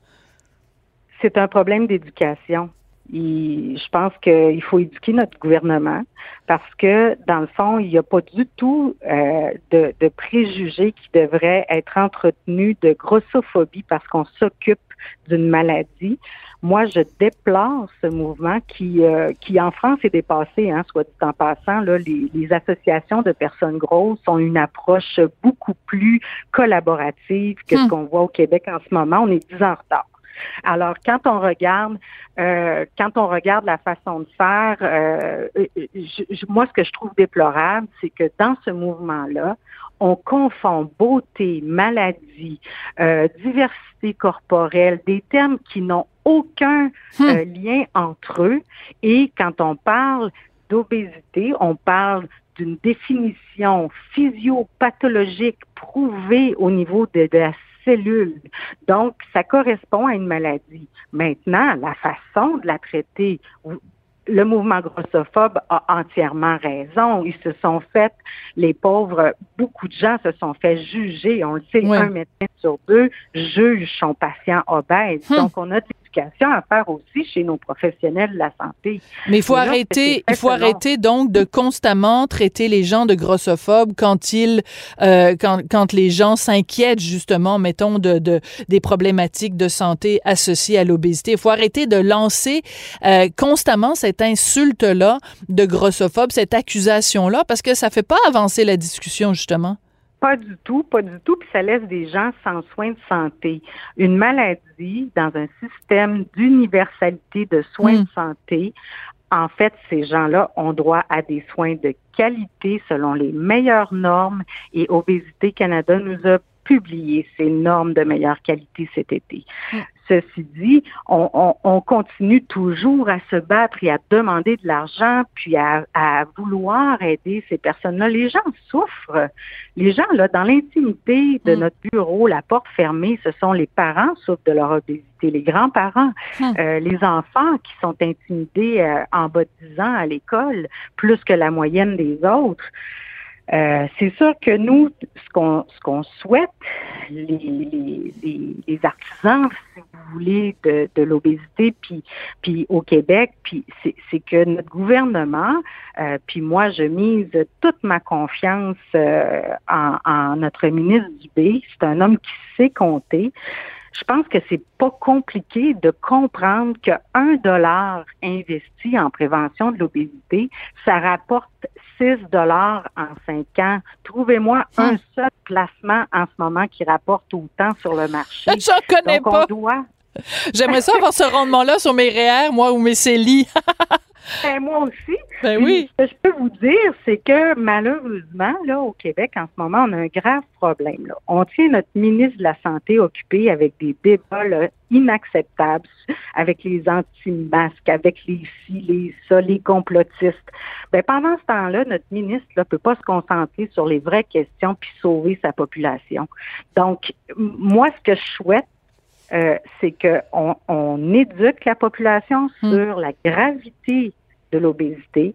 C'est un problème d'éducation. je pense qu'il faut éduquer notre gouvernement parce que, dans le fond, il n'y a pas du tout euh, de, préjugés qui devraient être entretenus de grossophobie parce qu'on s'occupe d'une maladie. Moi, je déplore ce mouvement qui, euh, qui en France est dépassé, hein, soit dit en passant. Là, les, les, associations de personnes grosses ont une approche beaucoup plus collaborative que ce hmm. qu'on voit au Québec en ce moment. On est dix ans en retard. Alors, quand on regarde, euh, quand on regarde la façon de faire, euh, moi, ce que je trouve déplorable, c'est que dans ce mouvement-là, on confond beauté, maladie, euh, diversité corporelle, des termes qui n'ont aucun hmm. euh, lien entre eux. Et quand on parle d'obésité, on parle d'une définition physiopathologique prouvée au niveau de, de la cellule. Donc, ça correspond à une maladie. Maintenant, la façon de la traiter, le mouvement grossophobe a entièrement raison. Ils se sont fait, les pauvres, beaucoup de gens se sont fait juger. On le sait, un médecin sur deux juge son patient obèse. Hum. Donc, on a à faire aussi chez nos professionnels de la santé. Mais il faut arrêter, il faut arrêter donc de constamment traiter les gens de grossophobes quand ils, euh, quand, quand les gens s'inquiètent justement, mettons, de, de, des problématiques de santé associées à l'obésité. Il faut arrêter de lancer euh, constamment cette insulte-là de grossophobe, cette accusation-là, parce que ça fait pas avancer la discussion justement. Pas du tout, pas du tout, puis ça laisse des gens sans soins de santé. Une maladie dans un système d'universalité de soins de hmm. santé, en fait, ces gens-là ont droit à des soins de qualité selon les meilleures normes et Obésité Canada nous a publié ces normes de meilleure qualité cet été. Hmm. Ceci dit, on, continue toujours à se battre et à demander de l'argent, puis à, vouloir aider ces personnes-là. Les gens souffrent. Les gens, là, dans l'intimité de mm. notre bureau, la porte fermée, ce sont les parents souffrent de leur obésité, les grands-parents, mm. euh, les enfants qui sont intimidés euh, en bas de 10 ans à l'école, plus que la moyenne des autres. Euh, c'est sûr que nous, ce qu'on ce qu'on souhaite, les, les, les, artisans, si vous voulez, de, de l'obésité, puis puis au Québec, puis c'est que notre gouvernement, euh, puis moi, je mise toute ma confiance euh, en, en, notre ministre Dubé. C'est un homme qui sait compter. Je pense que c'est pas compliqué de comprendre que un dollar investi en prévention de l'obésité, ça rapporte 6 dollars en 5 ans. Trouvez-moi un Hum. seul placement en ce moment qui rapporte autant sur le marché. J'en connais Donc, pas. on doit, J'aimerais ça avoir ce rendement-là sur mes REER, moi, ou mes CELI. Ben, moi aussi. ben oui. Ce que je peux vous dire, c'est que malheureusement, là, au Québec, en ce moment, on a un grave problème. Là. On tient notre ministre de la Santé occupé avec des débats là, inacceptables, avec les anti-masques, avec les ci, les ça, les complotistes. Ben, pendant ce temps-là, notre ministre ne peut pas se concentrer sur les vraies questions puis sauver sa population. Donc, moi, ce que je souhaite, euh, c'est qu'on on éduque la population Hmm. sur la gravité de l'obésité,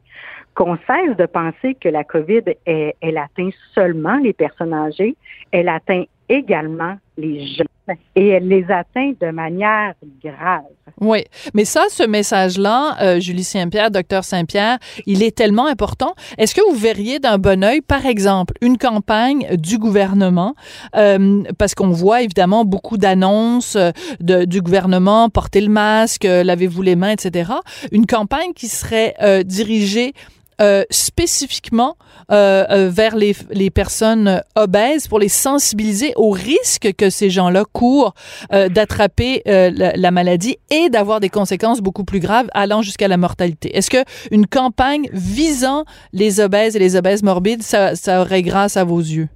qu'on cesse de penser que la COVID, elle, elle atteint seulement les personnes âgées, elle atteint également les jeunes et elle les atteint de manière grave. Oui, mais ça, ce message-là, euh, Julie Saint-Pierre, docteur Saint-Pierre, il est tellement important. Est-ce que vous verriez d'un bon œil, par exemple, une campagne du gouvernement, euh, parce qu'on voit évidemment beaucoup d'annonces euh, du gouvernement, portez le masque, lavez-vous les mains, etc. Une campagne qui serait dirigée euh, spécifiquement euh, euh, vers les, les personnes obèses pour les sensibiliser aux risques que ces gens-là courent euh, d'attraper la, la maladie et d'avoir des conséquences beaucoup plus graves allant jusqu'à la mortalité. Est-ce que une campagne visant les obèses et les obèses morbides, ça, ça aurait grâce à vos yeux?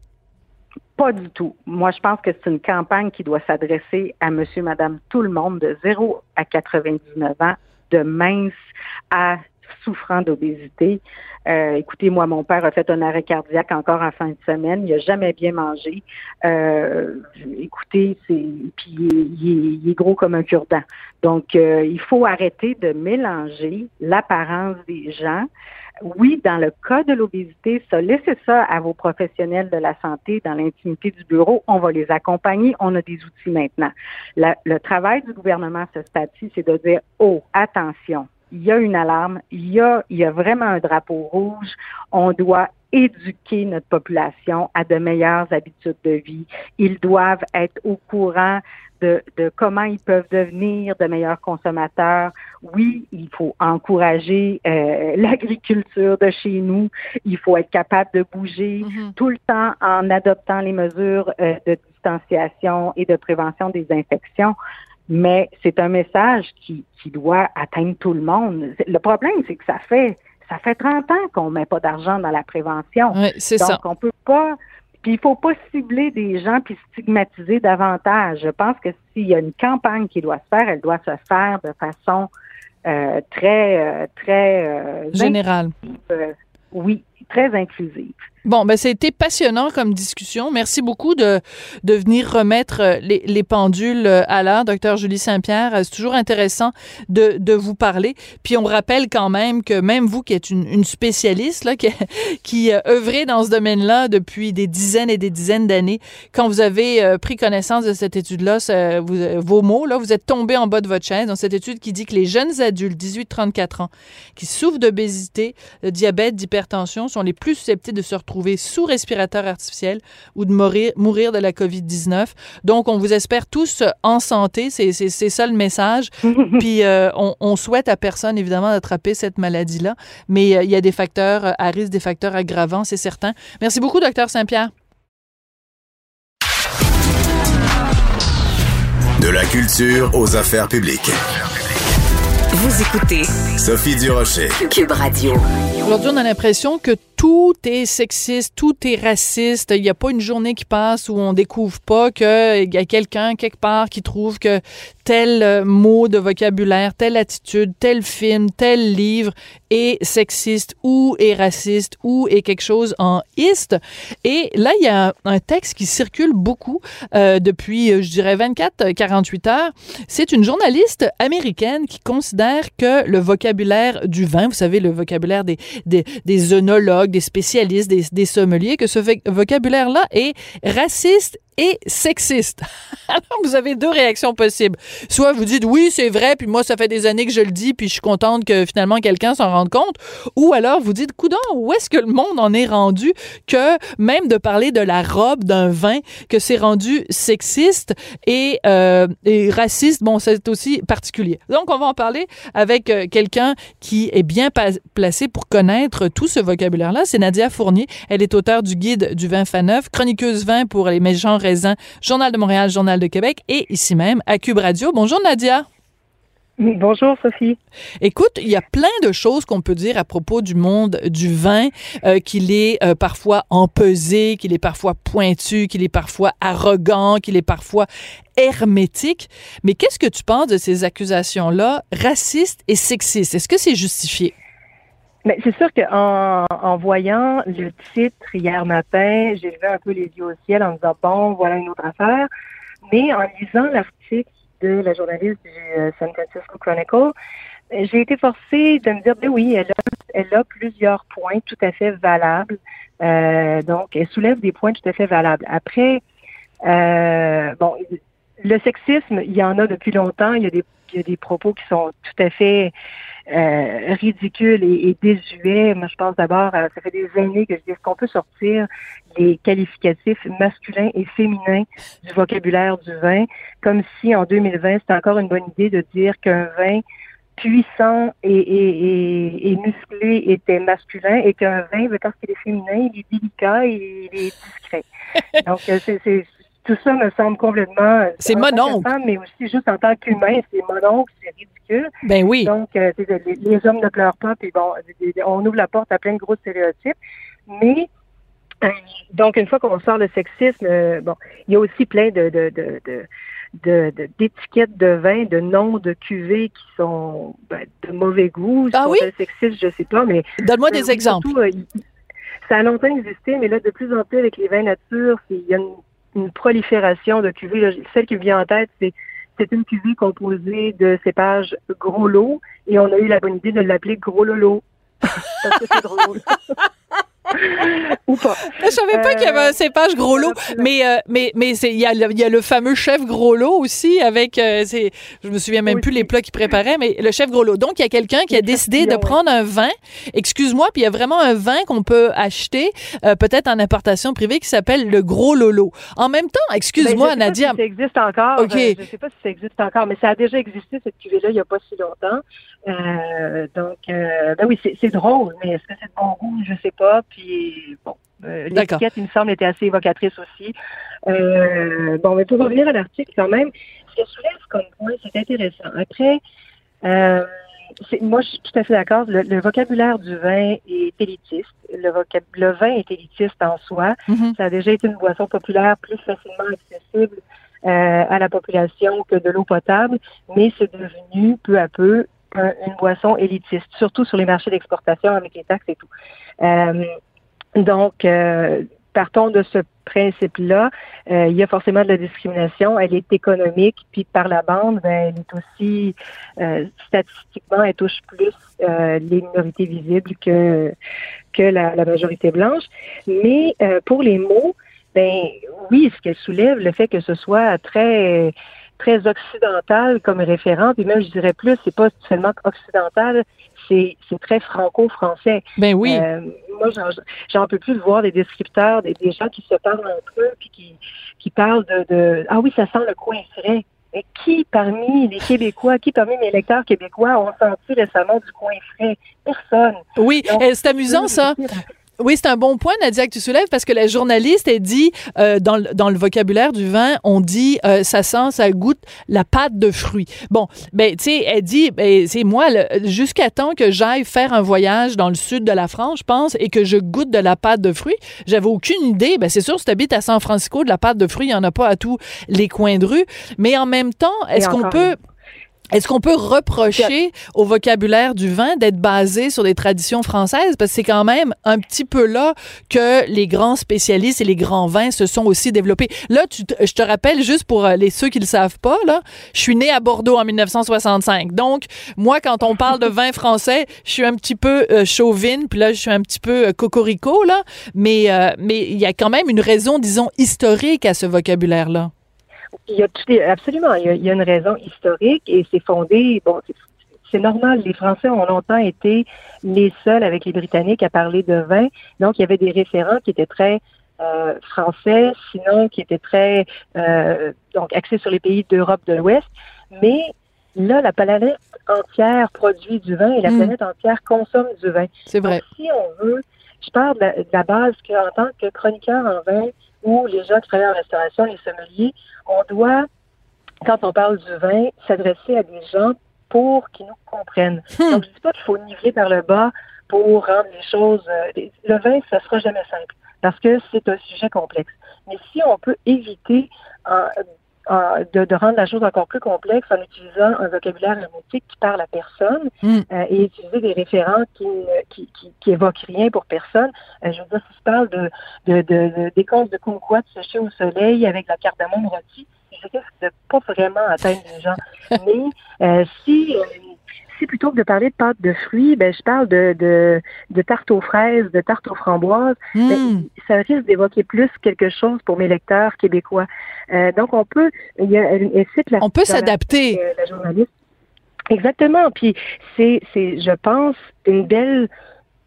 Pas du tout. Moi, je pense que c'est une campagne qui doit s'adresser à monsieur, madame, tout le monde, de 0 à 99 ans, de mince à souffrant d'obésité. Euh, écoutez, moi, mon père a fait un arrêt cardiaque encore en fin de semaine. Il a jamais bien mangé. Euh, écoutez, c'est puis il est, il est- gros comme un cure-dent. Donc, euh, il faut arrêter de mélanger l'apparence des gens. Oui, dans le cas de l'obésité, ça, laissez ça à vos professionnels de la santé dans l'intimité du bureau. On va les accompagner. On a des outils maintenant. Le travail du gouvernement à ce stade-ci, c'est de dire, oh, attention, il y a une alarme, il y a, il y a vraiment un drapeau rouge. On doit éduquer notre population à de meilleures habitudes de vie. Ils doivent être au courant de, de comment ils peuvent devenir de meilleurs consommateurs. Oui, il faut encourager euh, l'agriculture de chez nous. Il faut être capable de bouger tout le temps en adoptant les mesures euh, de distanciation et de prévention des infections. Mais c'est un message qui, qui doit atteindre tout le monde. Le problème, c'est que ça fait ça fait 30 ans qu'on met pas d'argent dans la prévention. Oui, c'est Donc, ça. on peut pas. Puis il faut pas cibler des gens puis stigmatiser davantage. Je pense que s'il y a une campagne qui doit se faire, elle doit se faire de façon euh, très, euh, très euh, Général. inclusive. Euh, oui, très inclusive. Bon, ben c'était passionnant comme discussion. Merci beaucoup de, de venir remettre euh, les, les pendules euh, à l'heure, docteur Julie Saint-Pierre. Euh, C'est toujours intéressant de, de vous parler. Puis on rappelle quand même que même vous qui êtes une, une spécialiste, là, qui, qui œuvrez dans ce domaine-là depuis des dizaines et des dizaines d'années, quand vous avez pris connaissance de cette étude-là, vos mots, là, vous êtes tombé en bas de votre chaise dans cette étude qui dit que les jeunes adultes, 18-34 ans, qui souffrent d'obésité, de diabète, d'hypertension, sont les plus susceptibles de se retrouver sous respirateur artificiel ou de mourir, mourir de la COVID-19. Donc, on vous espère tous en santé. C'est c'est- c'est ça le message. Puis, euh, on, on souhaite à personne, évidemment, d'attraper cette maladie-là. Mais euh, il y a des facteurs euh, à risque, des facteurs aggravants, c'est certain. Merci beaucoup, docteur Saint-Pierre. De la culture aux affaires publiques. Vous écoutez Sophie Durocher. Cube Radio. Aujourd'hui, on a l'impression que tout est sexiste, tout est raciste. Il n'y a pas une journée qui passe où on découvre pas qu'il y a quelqu'un quelque part qui trouve que tel euh, mot de vocabulaire, telle attitude, tel film, tel livre est sexiste ou est raciste ou est quelque chose en iste. Et là, il y a un, texte qui circule beaucoup euh, depuis, euh, je dirais, 24-48 heures. C'est une journaliste américaine qui considère que le vocabulaire du vin, vous savez, le vocabulaire des, des, des œnologues, des spécialistes, des, des sommeliers, que ce vocabulaire-là est raciste et sexiste. Alors, vous avez deux réactions possibles. Soit vous dites oui, c'est vrai, puis moi, ça fait des années que je le dis, puis je suis contente que finalement quelqu'un s'en rende compte. Ou alors vous dites, coudon, où est-ce que le monde en est rendu que même de parler de la robe d'un vin, que c'est rendu sexiste et, euh, et raciste, bon, c'est aussi particulier. Donc, on va en parler avec euh, quelqu'un qui est bien placé pour connaître tout ce vocabulaire-là. C'est Nadia Fournier. Elle est auteure du guide du vin Faneuf, chroniqueuse vin pour les méchants Journal de Montréal, Journal de Québec et ici même à Cube Radio. Bonjour Nadia. Bonjour Sophie. Écoute, il y a plein de choses qu'on peut dire à propos du monde du vin, euh, qu'il est euh, parfois empesé, qu'il est parfois pointu, qu'il est parfois arrogant, qu'il est parfois hermétique. Mais qu'est-ce que tu penses de ces accusations-là racistes et sexistes? Est-ce que c'est justifié? Mais c'est sûr qu'en en voyant le titre hier matin, j'ai levé un peu les yeux au ciel en disant bon, voilà une autre affaire. Mais en lisant l'article de la journaliste du euh, San Francisco Chronicle, j'ai été forcée de me dire ben oui, elle a, elle a plusieurs points tout à fait valables. Euh, donc, elle soulève des points tout à fait valables. Après, euh, bon, le sexisme, il y en a depuis longtemps. Il y a des, il y a des propos qui sont tout à fait euh, ridicule et, et, désuet. Moi, je pense d'abord, ça fait des années que je dis, est-ce qu'on peut sortir les qualificatifs masculins et féminins du vocabulaire du vin, comme si en 2020, c'était encore une bonne idée de dire qu'un vin puissant et, et, et, musclé était masculin et qu'un vin, parce qu'il est féminin, il est délicat et il est discret. Donc, euh, c'est tout ça me semble complètement. Euh, c'est mononcle. Mais aussi, juste en tant qu'humain, c'est mononcle, c'est ridicule. Ben oui. Donc, euh, les, hommes ne pleurent pas, puis bon, on ouvre la porte à plein de gros stéréotypes. Mais, euh, donc, une fois qu'on sort le sexisme, bon, il y a aussi plein de, de, de, de d'étiquettes de, vin, de noms de cuvées qui sont ben, de mauvais goût. Ah oui? Sexiste, je sais pas, mais. Donne-moi des exemples. ça a longtemps existé, mais là, de plus en plus avec les vins nature, il y a une une prolifération de cuvées. Celle qui vient en tête, c'est une cuvée composée de cépages gros lot et on a eu la bonne idée de l'appeler gros lolo. C'est drôle. Ou pas. Je savais pas qu'il y avait un cépage gros lot, mais euh, mais mais il y a, y a le fameux chef gros lot aussi avec euh, c'est je me souviens même plus les plats qu'il préparait mais le chef gros lot. Donc il y a quelqu'un qui a décidé de prendre un vin, excuse-moi, puis il y a vraiment un vin qu'on peut acheter euh, peut-être en importation privée qui s'appelle le gros lolo. En même temps, excuse-moi ben, Nadia. Si ça existe encore. OK. je sais pas si ça existe encore, mais ça a déjà existé cette cuvée là il y a pas si longtemps. Donc ben oui, c'est drôle, mais est-ce que c'est de bon goût, je sais pas. Puis bon, euh, l'étiquette, il me semble, était assez évocatrice aussi. Euh, bon, mais pour revenir à l'article, quand même, ce que soulève comme point, c'est intéressant. Après, euh, moi, je suis tout à fait d'accord. Le, vocabulaire du vin est élitiste. Le, le vin est élitiste en soi. Mm-hmm. Ça a déjà été une boisson populaire plus facilement accessible euh, à la population que de l'eau potable, mais c'est devenu peu à peu une boisson élitiste, surtout sur les marchés d'exportation avec les taxes et tout. Euh, donc, euh, partons de ce principe-là. Euh, il y a forcément de la discrimination. Elle est économique, puis par la bande, ben, elle est aussi euh, statistiquement, elle touche plus les minorités visibles que que la, la majorité blanche. Mais pour les mots, ben oui, ce qu'elle soulève, le fait que ce soit très très occidental comme référent, puis même je dirais plus, c'est pas seulement occidental, c'est très franco-français. Ben oui. Euh, moi, j'en peux plus de voir des descripteurs, des, gens qui se parlent entre eux, puis qui, qui parlent de, de Ah oui, ça sent le coin frais. Mais qui parmi les Québécois, qui parmi mes lecteurs québécois ont senti récemment du coin frais? Personne. Oui, c'est amusant ça. Oui, c'est un bon point, Nadia, que tu soulèves, parce que la journaliste, elle dit, euh, dans, le, dans le vocabulaire du vin, on dit, euh, ça sent, ça goûte la pâte de fruits. Bon, ben, tu sais, elle dit, ben, c'est moi, jusqu'à temps que j'aille faire un voyage dans le sud de la France, je pense, et que je goûte de la pâte de fruits, j'avais aucune idée. Ben, c'est sûr, si tu habites à San Francisco, de la pâte de fruits, il n'y en a pas à tous les coins de rue. Mais en même temps, est-ce qu'on peut Est-ce qu'on peut reprocher au vocabulaire du vin d'être basé sur des traditions françaises? Parce que c'est quand même un petit peu là que les grands spécialistes et les grands vins se sont aussi développés. Là, tu je te rappelle, juste pour euh, les ceux qui le savent pas, là, je suis né à Bordeaux en 1965. Donc, moi, quand on parle de vin français, je suis un petit peu euh, chauvine, puis là, je suis un petit peu euh, cocorico, là. Mais mais il y a quand même une raison, disons, historique à ce vocabulaire-là. Il y a absolument, il y a, une raison historique et c'est fondé, bon, c'est normal. Les Français ont longtemps été les seuls avec les Britanniques à parler de vin. Donc, il y avait des référents qui étaient très euh, français, sinon qui étaient très euh, donc axés sur les pays d'Europe de l'Ouest. Mais là, la planète entière produit du vin et la hmm. planète entière consomme du vin. C'est vrai. si on veut, je parle de la, base qu'en tant que chroniqueur en vin ou les gens qui travaillent en restauration, les sommeliers, on doit, quand on parle du vin, s'adresser à des gens pour qu'ils nous comprennent. Hmm. Donc, je ne dis pas qu'il faut niveler par le bas pour rendre les choses... Euh, le vin, ça sera jamais simple parce que c'est un sujet complexe. Mais si on peut éviter de, rendre la chose encore plus complexe en utilisant un vocabulaire hermétique qui parle à personne hmm. euh, et utiliser des référents qui, qui, qui, évoquent rien pour personne. Euh, je veux dire, si je parle de, de, de, des causes de kumquat séchées au soleil avec la cardamome rôtie, je sais que c'est pas vraiment atteindre les gens. Mais euh, si si plutôt que de parler de pâte de fruits, ben, je parle de, de, de tarte aux fraises, de tarte aux framboises, ben, hmm. ça risque d'évoquer plus quelque chose pour mes lecteurs québécois. Euh, donc, on peut, il y a, elle, cite la, on peut s'adapter. La, la, journaliste. Exactement. Puis, c'est, c'est, je pense, une belle,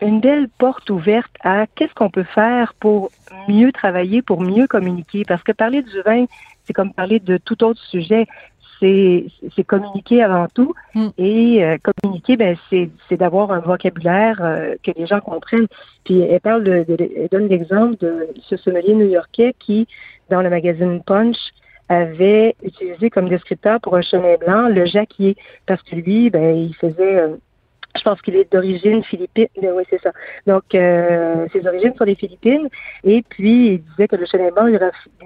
une belle porte ouverte à qu'est-ce qu'on peut faire pour mieux travailler, pour mieux communiquer. Parce que parler du vin, c'est comme parler de tout autre sujet c'est communiquer avant tout. Hmm. Et euh, communiquer, ben, c'est d'avoir un vocabulaire euh, que les gens comprennent. Puis elle parle de, elle donne l'exemple de ce sommelier new-yorkais qui, dans le magazine Punch, avait utilisé comme descripteur pour un chemin blanc le jacquier, parce que lui, ben, il faisait euh, je pense qu'il est d'origine philippine. Oui, c'est ça. Donc, ses origines sont des Philippines. Et puis, il disait que le chemin blanc lui,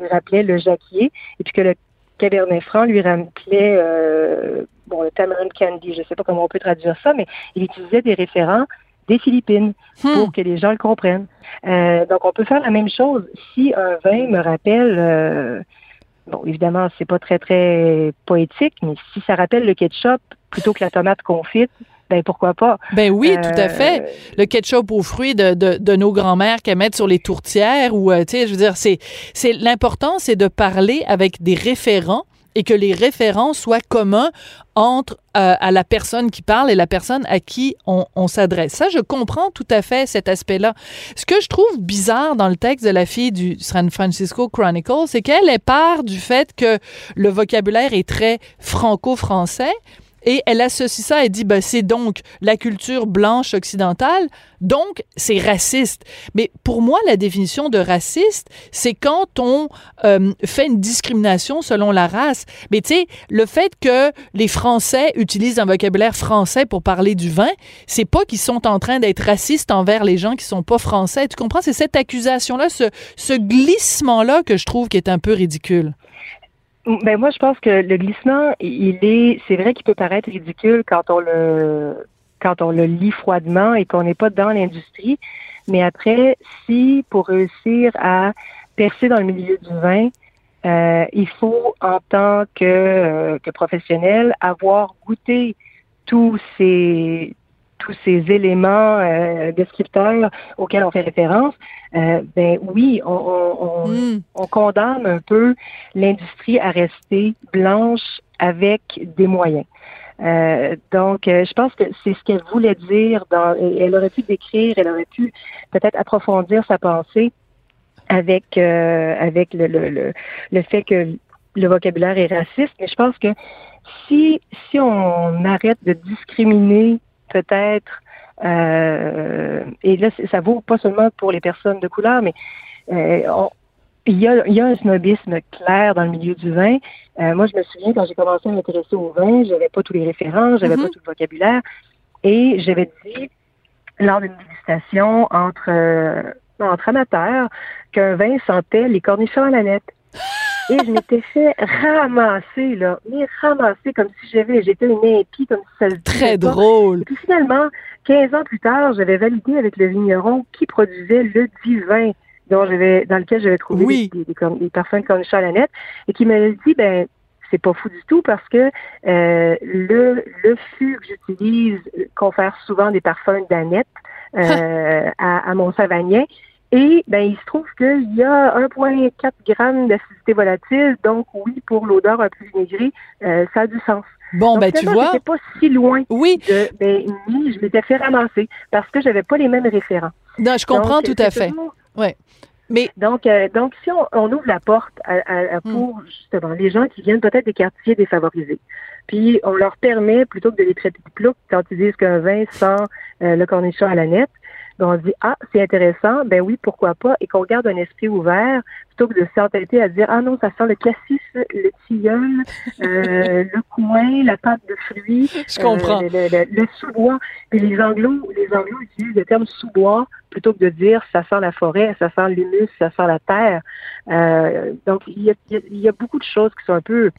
rappelait le jacquier. Et puis que le Cabernet Franc lui rappelait euh, bon, le Tamarind Candy, je ne sais pas comment on peut traduire ça, mais il utilisait des référents des Philippines hmm. pour que les gens le comprennent. Euh, donc, on peut faire la même chose. Si un vin me rappelle, euh, bon, évidemment, c'est pas très, très poétique, mais si ça rappelle le ketchup plutôt que la tomate confite, ben pourquoi pas? Ben oui, tout à fait. Le ketchup aux fruits de, de, de nos grands-mères qu'elles mettent sur les tourtières ou, tu sais, je veux dire, c'est, c'est l'important, c'est de parler avec des référents et que les référents soient communs entre euh, à la personne qui parle et la personne à qui on, on s'adresse. Ça, je comprends tout à fait cet aspect-là. Ce que je trouve bizarre dans le texte de la fille du San Francisco Chronicle, c'est qu'elle est part du fait que le vocabulaire est très franco-français, et elle associe ça, elle dit, ben, c'est donc la culture blanche occidentale, donc c'est raciste. Mais pour moi, la définition de raciste, c'est quand on euh, fait une discrimination selon la race. Mais tu sais, le fait que les Français utilisent un vocabulaire français pour parler du vin, c'est pas qu'ils sont en train d'être racistes envers les gens qui sont pas français. Tu comprends? C'est cette accusation-là, ce, ce glissement-là que je trouve qui est un peu ridicule. Ben moi, je pense que le glissement, il est, c'est vrai qu'il peut paraître ridicule quand on le, quand on le lit froidement et qu'on n'est pas dans l'industrie. Mais après, si pour réussir à percer dans le milieu du vin, euh, il faut en tant que, euh, que professionnel avoir goûté tous ces tous ces éléments euh, descripteurs auxquels on fait référence, euh, ben oui, on, hmm. on, condamne un peu l'industrie à rester blanche avec des moyens. Euh, donc, je pense que c'est ce qu'elle voulait dire. Dans, elle aurait pu décrire, elle aurait pu peut-être approfondir sa pensée avec avec le, le, le fait que le vocabulaire est raciste. Mais je pense que si si on arrête de discriminer peut-être, euh, et là, ça vaut pas seulement pour les personnes de couleur, mais euh, il, y a, il y a un snobisme clair dans le milieu du vin. Euh, moi, je me souviens, quand j'ai commencé à m'intéresser au vin, j'avais pas tous les références, j'avais pas mm-hmm. tout le vocabulaire, et j'avais dit, lors d'une dégustation entre, entre amateurs, qu'un vin sentait les cornichons à la nette. Et je m'étais fait ramasser, là, mais ramasser comme si j'avais, j'étais une impie, comme si ça se Très drôle. Et puis finalement, 15 ans plus tard, j'avais validé avec le vigneron qui produisait le divin dont j'avais, dans lequel j'avais trouvé des, des, des, parfums de à la nette, et qui m'avait dit, ben, c'est pas fou du tout parce que euh, le, le fût que j'utilise confère souvent des parfums d'aneth euh, à, à mon savagnin. Et ben, il se trouve qu'il y a 1,4 g d'acidité volatile, donc oui, pour l'odeur un peu vinaigrée, euh, ça a du sens. Bon, ben tu vois. pas si loin. Oui. De, ben, je m'étais fait ramasser parce que j'avais pas les mêmes référents. Non, je comprends tout à fait. Ouais. Mais donc, euh, donc si on, on, ouvre la porte à, à, Hmm. pour justement les gens qui viennent peut-être des quartiers défavorisés, puis on leur permet plutôt que de les traiter de plouc quand ils disent qu'un vin sent euh, le cornichon à la nette, on dit ah c'est intéressant, ben oui pourquoi pas, et qu'on garde un esprit ouvert plutôt que de s'entêter à dire ah non ça sent le cassis, le tilleul, euh, le coin, la pâte de fruits, je comprends, euh, le, le, le sous-bois. Puis les anglos, les anglos utilisent le terme sous-bois plutôt que de dire ça sent la forêt, ça sent l'humus, ça sent la terre. Euh, donc il y, a, il y, a, beaucoup de choses qui sont un peu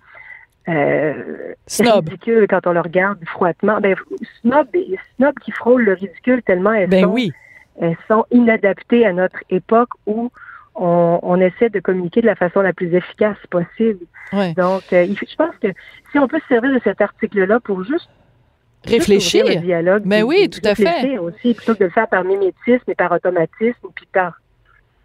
euh, snob. ridicules quand on le regarde froidement. Ben, snob, snob qui frôle le ridicule tellement elles, ben sont, oui. Elles sont inadaptées à notre époque où on, on, essaie de communiquer de la façon la plus efficace possible. Ouais. Donc, euh, je pense que si on peut se servir de cet article-là pour juste réfléchir. Le dialogue, Mais oui, tout à fait. Aussi, plutôt que de le faire par mimétisme et par automatisme, puis par,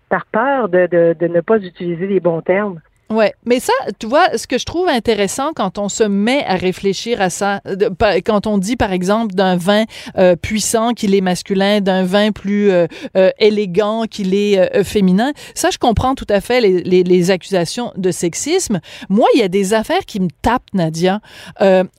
par peur de, de, de ne pas utiliser les bons termes. Ouais, mais ça, tu vois, ce que je trouve intéressant quand on se met à réfléchir à ça, quand on dit par exemple d'un vin euh, puissant qu'il est masculin, d'un vin plus euh, euh, élégant qu'il est féminin, ça je comprends tout à fait les, accusations de sexisme. Moi, il y a des affaires qui me tapent, Nadia,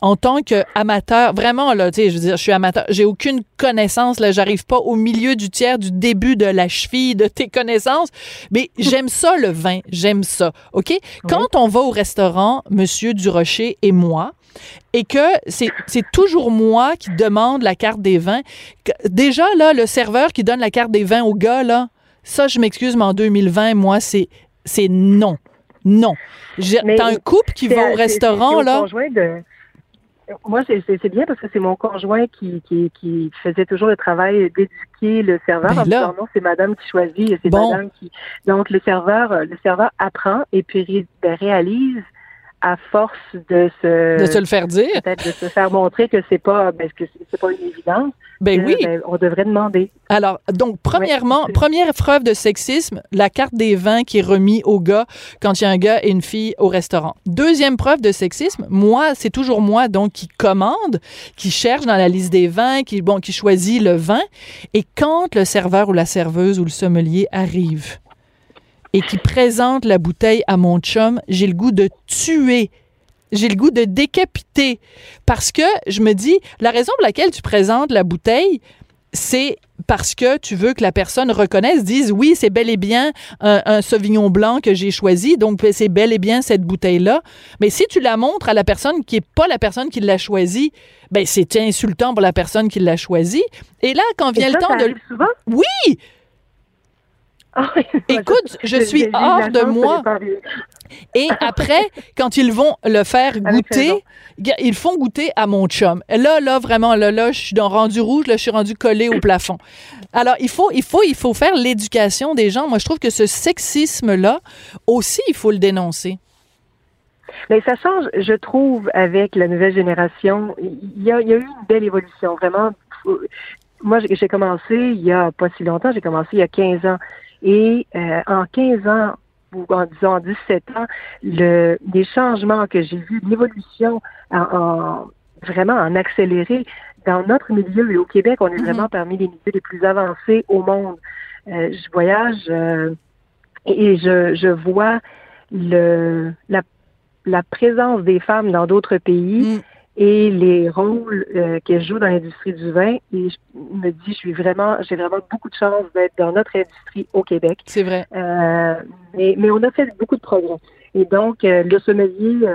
en tant qu'amateur. Vraiment là, tu sais, je veux dire, je suis amateur, j'ai aucune connaissance là, j'arrive pas au milieu du tiers du début de la cheville de tes connaissances, mais j'aime ça le vin, j'aime ça, ok? Quand oui. on va au restaurant, Monsieur Durocher et moi, et que c'est toujours moi qui demande la carte des vins, déjà, là, le serveur qui donne la carte des vins au gars, là, ça, je m'excuse, mais en 2020, moi, c'est non. Non. T'as un couple qui va au restaurant, là. De... Moi, c'est bien parce que c'est mon conjoint qui, qui, qui, faisait toujours le travail d'éduquer le serveur. Ben là, non, c'est madame qui choisit c'est bon. madame qui. Donc, le serveur, le serveur apprend et puis réalise à force de se de se le faire dire? Peut-être de se faire montrer que c'est pas ben, que c'est pas une évidence ben oui. ben, on devrait demander. Alors donc premièrement ouais, première preuve de sexisme la carte des vins qui est remis au gars quand il y a un gars et une fille au restaurant. Deuxième preuve de sexisme moi c'est toujours moi donc qui commande qui cherche dans la liste des vins qui bon qui choisit le vin. Et quand le serveur ou la serveuse ou le sommelier arrive et qui présente la bouteille à mon chum, j'ai le goût de tuer. J'ai le goût de décapiter. Parce que je me dis, la raison pour laquelle tu présentes la bouteille, c'est parce que tu veux que la personne reconnaisse, dise oui, c'est bel et bien un, un Sauvignon blanc que j'ai choisi, donc c'est bel et bien cette bouteille-là. Mais si tu la montres à la personne qui n'est pas la personne qui l'a choisi, ben c'est insultant pour la personne qui l'a choisi. Et là, quand vient et le temps ça de... Souvent? Oui! Ah, Écoute, je suis hors de moi. Et après, quand ils vont le faire goûter, ils font goûter à mon chum. Là, là, vraiment, là, là, je suis dans rendu rouge, là, je suis rendu collé au plafond. Alors, il faut, il faut, il faut faire l'éducation des gens. Moi, je trouve que ce sexisme-là, aussi, il faut le dénoncer. Mais ça change, je trouve, avec la nouvelle génération. Il y a, il y a eu une belle évolution, vraiment. Moi, j'ai commencé il y a pas si longtemps, j'ai commencé il y a 15 ans. Et euh, en 15 ans, ou en disant en 17 ans, le, les changements que j'ai vus, l'évolution en, en, vraiment en accéléré dans notre milieu et au Québec, on est vraiment -hmm. parmi les milieux les plus avancés au monde. Euh, je voyage euh, et je, je vois le, la, la présence des femmes dans d'autres pays. Mm et les rôles euh, qu'elles jouent dans l'industrie du vin. Et je me dis, je suis vraiment, j'ai vraiment beaucoup de chance d'être dans notre industrie au Québec. C'est vrai. Euh, mais, mais on a fait beaucoup de progrès. Et donc, euh, le sommelier,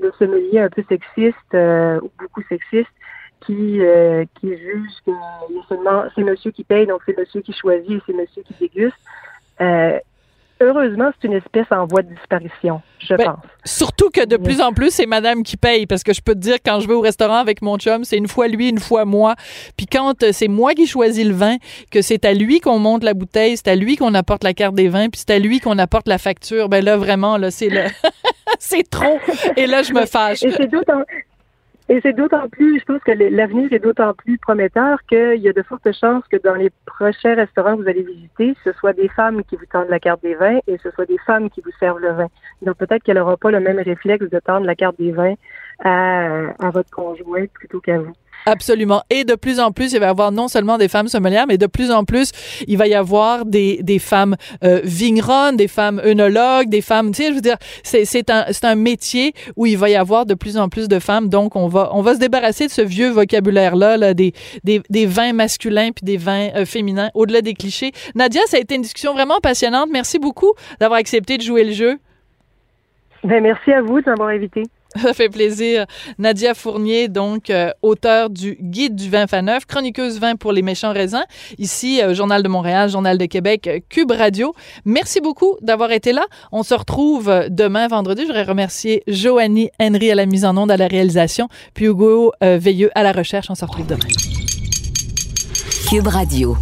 le sommelier un peu sexiste ou beaucoup sexiste, qui qui juge que seulement c'est monsieur qui paye, donc c'est monsieur qui choisit et c'est monsieur qui déguste. Heureusement, c'est une espèce en voie de disparition, je Ben, pense. Surtout que de plus en plus, c'est madame qui paye. Parce que je peux te dire, quand je vais au restaurant avec mon chum, c'est une fois lui, une fois moi. Puis quand euh, c'est moi qui choisis le vin, que c'est à lui qu'on monte la bouteille, c'est à lui qu'on apporte la carte des vins, puis c'est à lui qu'on apporte la facture, ben là, vraiment, là, c'est le... c'est trop. Et là, je me fâche. Et c'est d'autant et c'est d'autant plus, je pense que l'avenir est d'autant plus prometteur qu'il y a de fortes chances que dans les prochains restaurants que vous allez visiter, ce soit des femmes qui vous tendent la carte des vins et ce soit des femmes qui vous servent le vin. Donc peut-être qu'elle n'aura pas le même réflexe de tendre la carte des vins à, à votre conjoint plutôt qu'à vous. Absolument. Et de plus en plus, il va y avoir non seulement des femmes sommelières, mais de plus en plus, il va y avoir des, des femmes euh, vigneronnes, des femmes œnologues, des femmes, tu sais, je veux dire, c'est, c'est, un, c'est un métier où il va y avoir de plus en plus de femmes. Donc, on va, on va se débarrasser de ce vieux vocabulaire-là, là, des, des, des vins masculins puis des vins euh, féminins, au-delà des clichés. Nadia, ça a été une discussion vraiment passionnante. Merci beaucoup d'avoir accepté de jouer le jeu. Ben, merci à vous de m'avoir invité. Ça fait plaisir. Nadia Fournier, donc euh, auteur du Guide du vin faneuf, chroniqueuse vin pour les méchants raisins, ici euh, Journal de Montréal, Journal de Québec, euh, Cube Radio. Merci beaucoup d'avoir été là. On se retrouve demain vendredi. Je voudrais remercier Joanie Henry à la mise en onde, à la réalisation, puis Hugo Veilleux à la recherche. On se retrouve demain. Cube Radio.